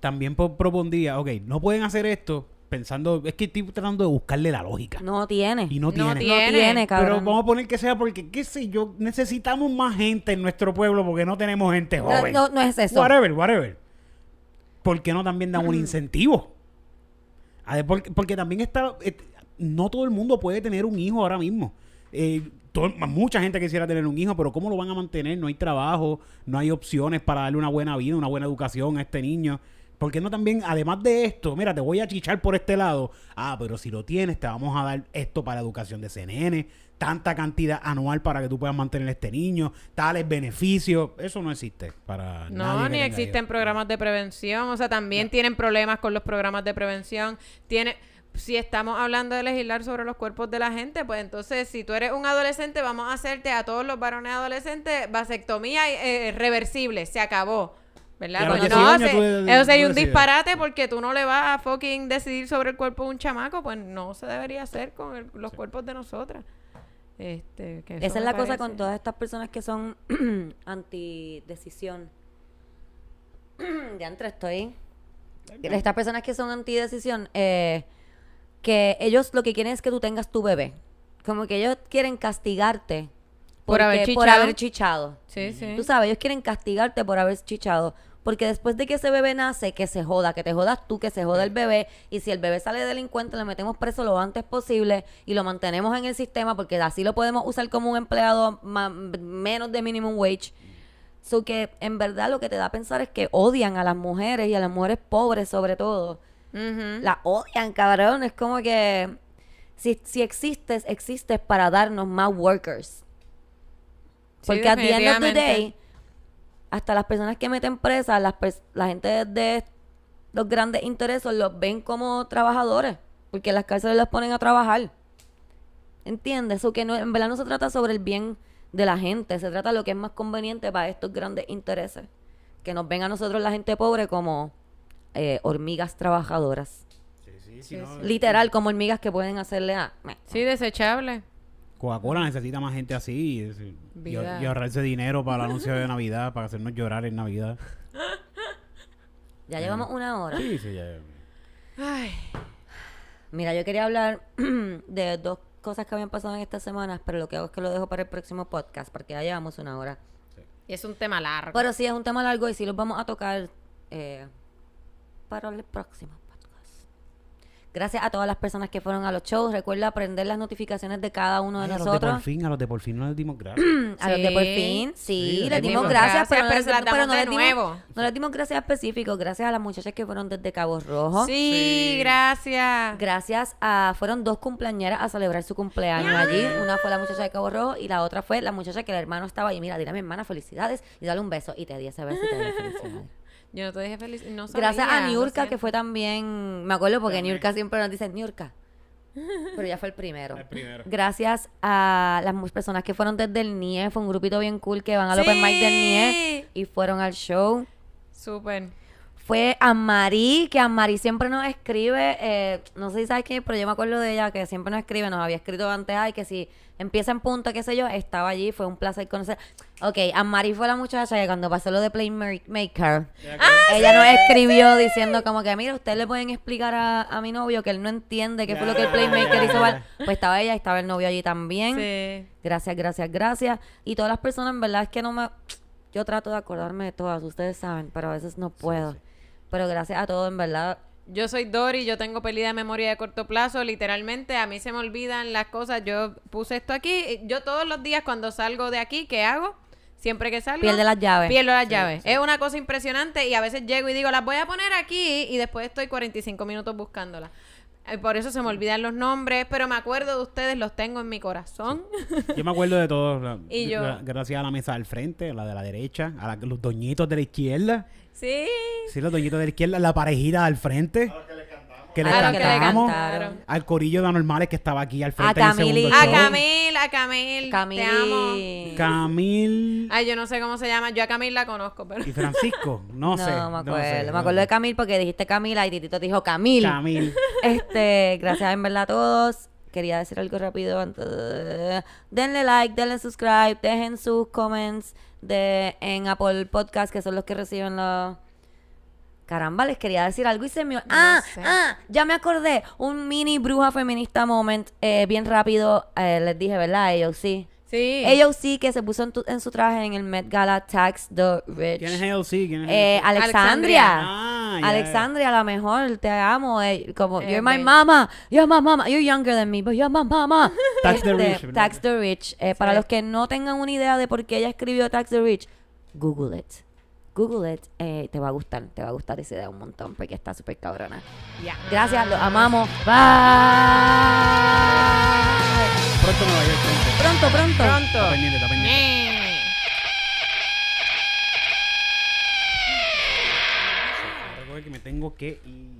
también po- propondría, ok, no pueden hacer esto pensando, es que estoy tratando de buscarle la lógica. No tiene. Y no No tiene. tiene. No tiene, Pero cabrón. vamos a poner que sea porque, qué sé yo, necesitamos más gente en nuestro pueblo porque no tenemos gente joven. no, no es eso. Whatever, whatever. ¿Por qué no también dan un incentivo? A ver, porque, porque también está... eh, no todo el mundo puede tener un hijo ahora mismo. Eh, todo- mucha gente quisiera tener un hijo, pero ¿cómo lo van a mantener? No hay trabajo, no hay opciones para darle una buena vida, una buena educación a este niño. ¿Por qué no también, además de esto, mira, te voy a chichar por este lado? Ah, pero si lo tienes, te vamos a dar esto para educación de nene, tanta cantidad anual para que tú puedas mantener a este niño, tales beneficios. Eso no existe para No, nadie ni existen programas de prevención. O sea, también tienen problemas con los programas de prevención. Tiene, si estamos hablando de legislar sobre los cuerpos de la gente, pues entonces si tú eres un adolescente, vamos a hacerte a todos los varones adolescentes vasectomía eh, reversible, se acabó. ¿Verdad? Pues 18 no, años se- eso sería un disparate porque tú no le vas a fucking decidir sobre el cuerpo de un chamaco, pues no se debería hacer con el- los cuerpos de nosotras. Este, que Esa es la cosa con todas estas personas que son antidecisión. de entre estoy. Estas personas que son antidecisión, eh, que ellos lo que quieren es que tú tengas tu bebé. Como que ellos quieren castigarte Por haber por chichado. haber chichado. Sí, sí. Tú sabes, ellos quieren castigarte por haber chichado. Porque después de que ese bebé nace, que se joda, que te jodas tú, que se joda el bebé. Y si el bebé sale delincuente, le metemos preso lo antes posible y lo mantenemos en el sistema porque así lo podemos usar como un empleado menos de minimum wage. So que en verdad lo que te da a pensar es que odian a las mujeres y a las mujeres pobres sobre todo. La odian, cabrón. Es como que si, si existes, existes para darnos más workers. Sí, Porque at the end of the day, hasta las personas que meten presas, las pers- la gente de los grandes intereses los ven como trabajadores. Porque las cárceles los ponen a trabajar. ¿Entiendes? Eso que no, en verdad no se trata sobre el bien de la gente, se trata de lo que es más conveniente para estos grandes intereses. Que nos ven a nosotros la gente pobre como eh, hormigas trabajadoras. Sí, sí, no, Literal, como hormigas que pueden hacerle a... Sí, desechable. Coca-Cola necesita más gente así y, y- y ahorrarse dinero para el anuncio de Navidad, para hacernos llorar en Navidad. Ya llevamos una hora. Sí, sí, ya. Ay, Mira, yo quería hablar de dos cosas que habían pasado en estas semanas, pero lo que hago es que lo dejo para el próximo podcast, porque ya llevamos una hora. y es un tema largo. Pero sí, es un tema largo y sí los vamos a tocar eh, para el próximo podcast. Gracias a todas las personas que fueron a los shows. Recuerda aprender las notificaciones de cada uno de Ay, a los de nosotros. por fin, a los de por fin no les dimos gracias. A los de por fin, sí, Sí, les dimos dimos gracias, gracias, pero, no pero les dimos- nuevo. no les dimos gracias específicos. Gracias a las muchachas que fueron desde Cabo Rojo. Sí, gracias. Gracias a, fueron dos cumpleañeras a celebrar su cumpleaños allí. Una fue la muchacha de Cabo Rojo y la otra fue la muchacha que el hermano estaba ahí. Mira, dile a mi hermana felicidades y dale un beso. Y te di ese beso y te di felicidades. Yo no te dije feliz. No sabía, Gracias a Niurka, que fue también, me acuerdo porque Niurka siempre nos dice Niurka. Pero ya fue el primero. El primero. Gracias a las personas que fueron desde el NIE, fue un grupito bien cool que van al Open Mic del NIE y fueron al show. Súper. Fue a Mari, que a Mari siempre nos escribe, eh, no sé si sabes quién, pero yo me acuerdo de ella, que siempre nos escribe, nos había escrito antes, ay, que si empieza en punto, qué sé yo, estaba allí, fue un placer conocer. Ok, a Mari fue la muchacha que cuando pasó lo de Playmaker, ella nos escribió diciendo como que, mira, ustedes le pueden explicar a, a mi novio que él no entiende qué fue lo que el Playmaker hizo mal. Pues estaba ella, estaba el novio allí también. Sí. Gracias, gracias, gracias. Y todas las personas, en verdad es que no me... Yo trato de acordarme de todas, ustedes saben, pero a veces no puedo. Pero gracias a todos, en verdad. Yo soy Dori, yo tengo pérdida de memoria de corto plazo, literalmente a mí se me olvidan las cosas. Yo puse esto aquí, yo todos los días cuando salgo de aquí, ¿qué hago? Siempre que salgo, Pierde las llaves. pierdo las llaves. Es una cosa impresionante y a veces llego y digo, las voy a poner aquí y después estoy 45 minutos buscándolas. Eh, Por eso se me olvidan los nombres, pero me acuerdo de ustedes, los tengo en mi corazón. Yo me acuerdo de todos. la- Y yo- gra- Gracias a la mesa del frente, a la de la derecha, a la- los doñitos de la izquierda. Sí. Sí, los doñitos de la izquierda, la parejita al frente. A los que le cantamos. Que le A los que le cantamos. cantaron. Al corillo de anormales que estaba aquí al frente A en el Camili. segundo A show. Camil, a Camil, te amo. Camil Ay, yo no sé cómo se llama, yo a Camil la conozco, pero... y Francisco. No, sé. me no acuerdo. sé, me no acuerdo sé. de Camil porque dijiste Camila y Titito te dijo Camil. Camil. Este, gracias en verdad a todos. Quería decir algo rápido antes. de- Denle like, denle subscribe, dejen sus comments de, en Apple Podcast, que son los que reciben los... Caramba, les quería decir algo y se me... ah, sé. ah, ya me acordé. Un mini bruja feminista moment, eh, bien rápido. eh, les dije, ¿verdad? Ellos sí. Sí. Ellos sí que se puso en, tu- en su traje en el Met Gala Tax the Rich. ¿Quién es ALC? ¿Quién es Eh, ALC? Alexandria. Ah, ya. Alexandria, la mejor, te amo. eh, como, Eh, you're my mama, you're my mama, you're younger than me, but you're my mama. Tax the Rich. Tax the Rich. Eh, Para los que no tengan una idea de por qué ella escribió Tax the Rich, Google it. Google it, eh, te va a gustar, te va a gustar esa idea un montón porque está súper cabrona. Ya. Gracias, los amamos. Bye. Pronto vaya al frente. Pronto, pronto. Está Pronto. pendiente, está pendiente. Eh. Recuerda que me tengo que ir.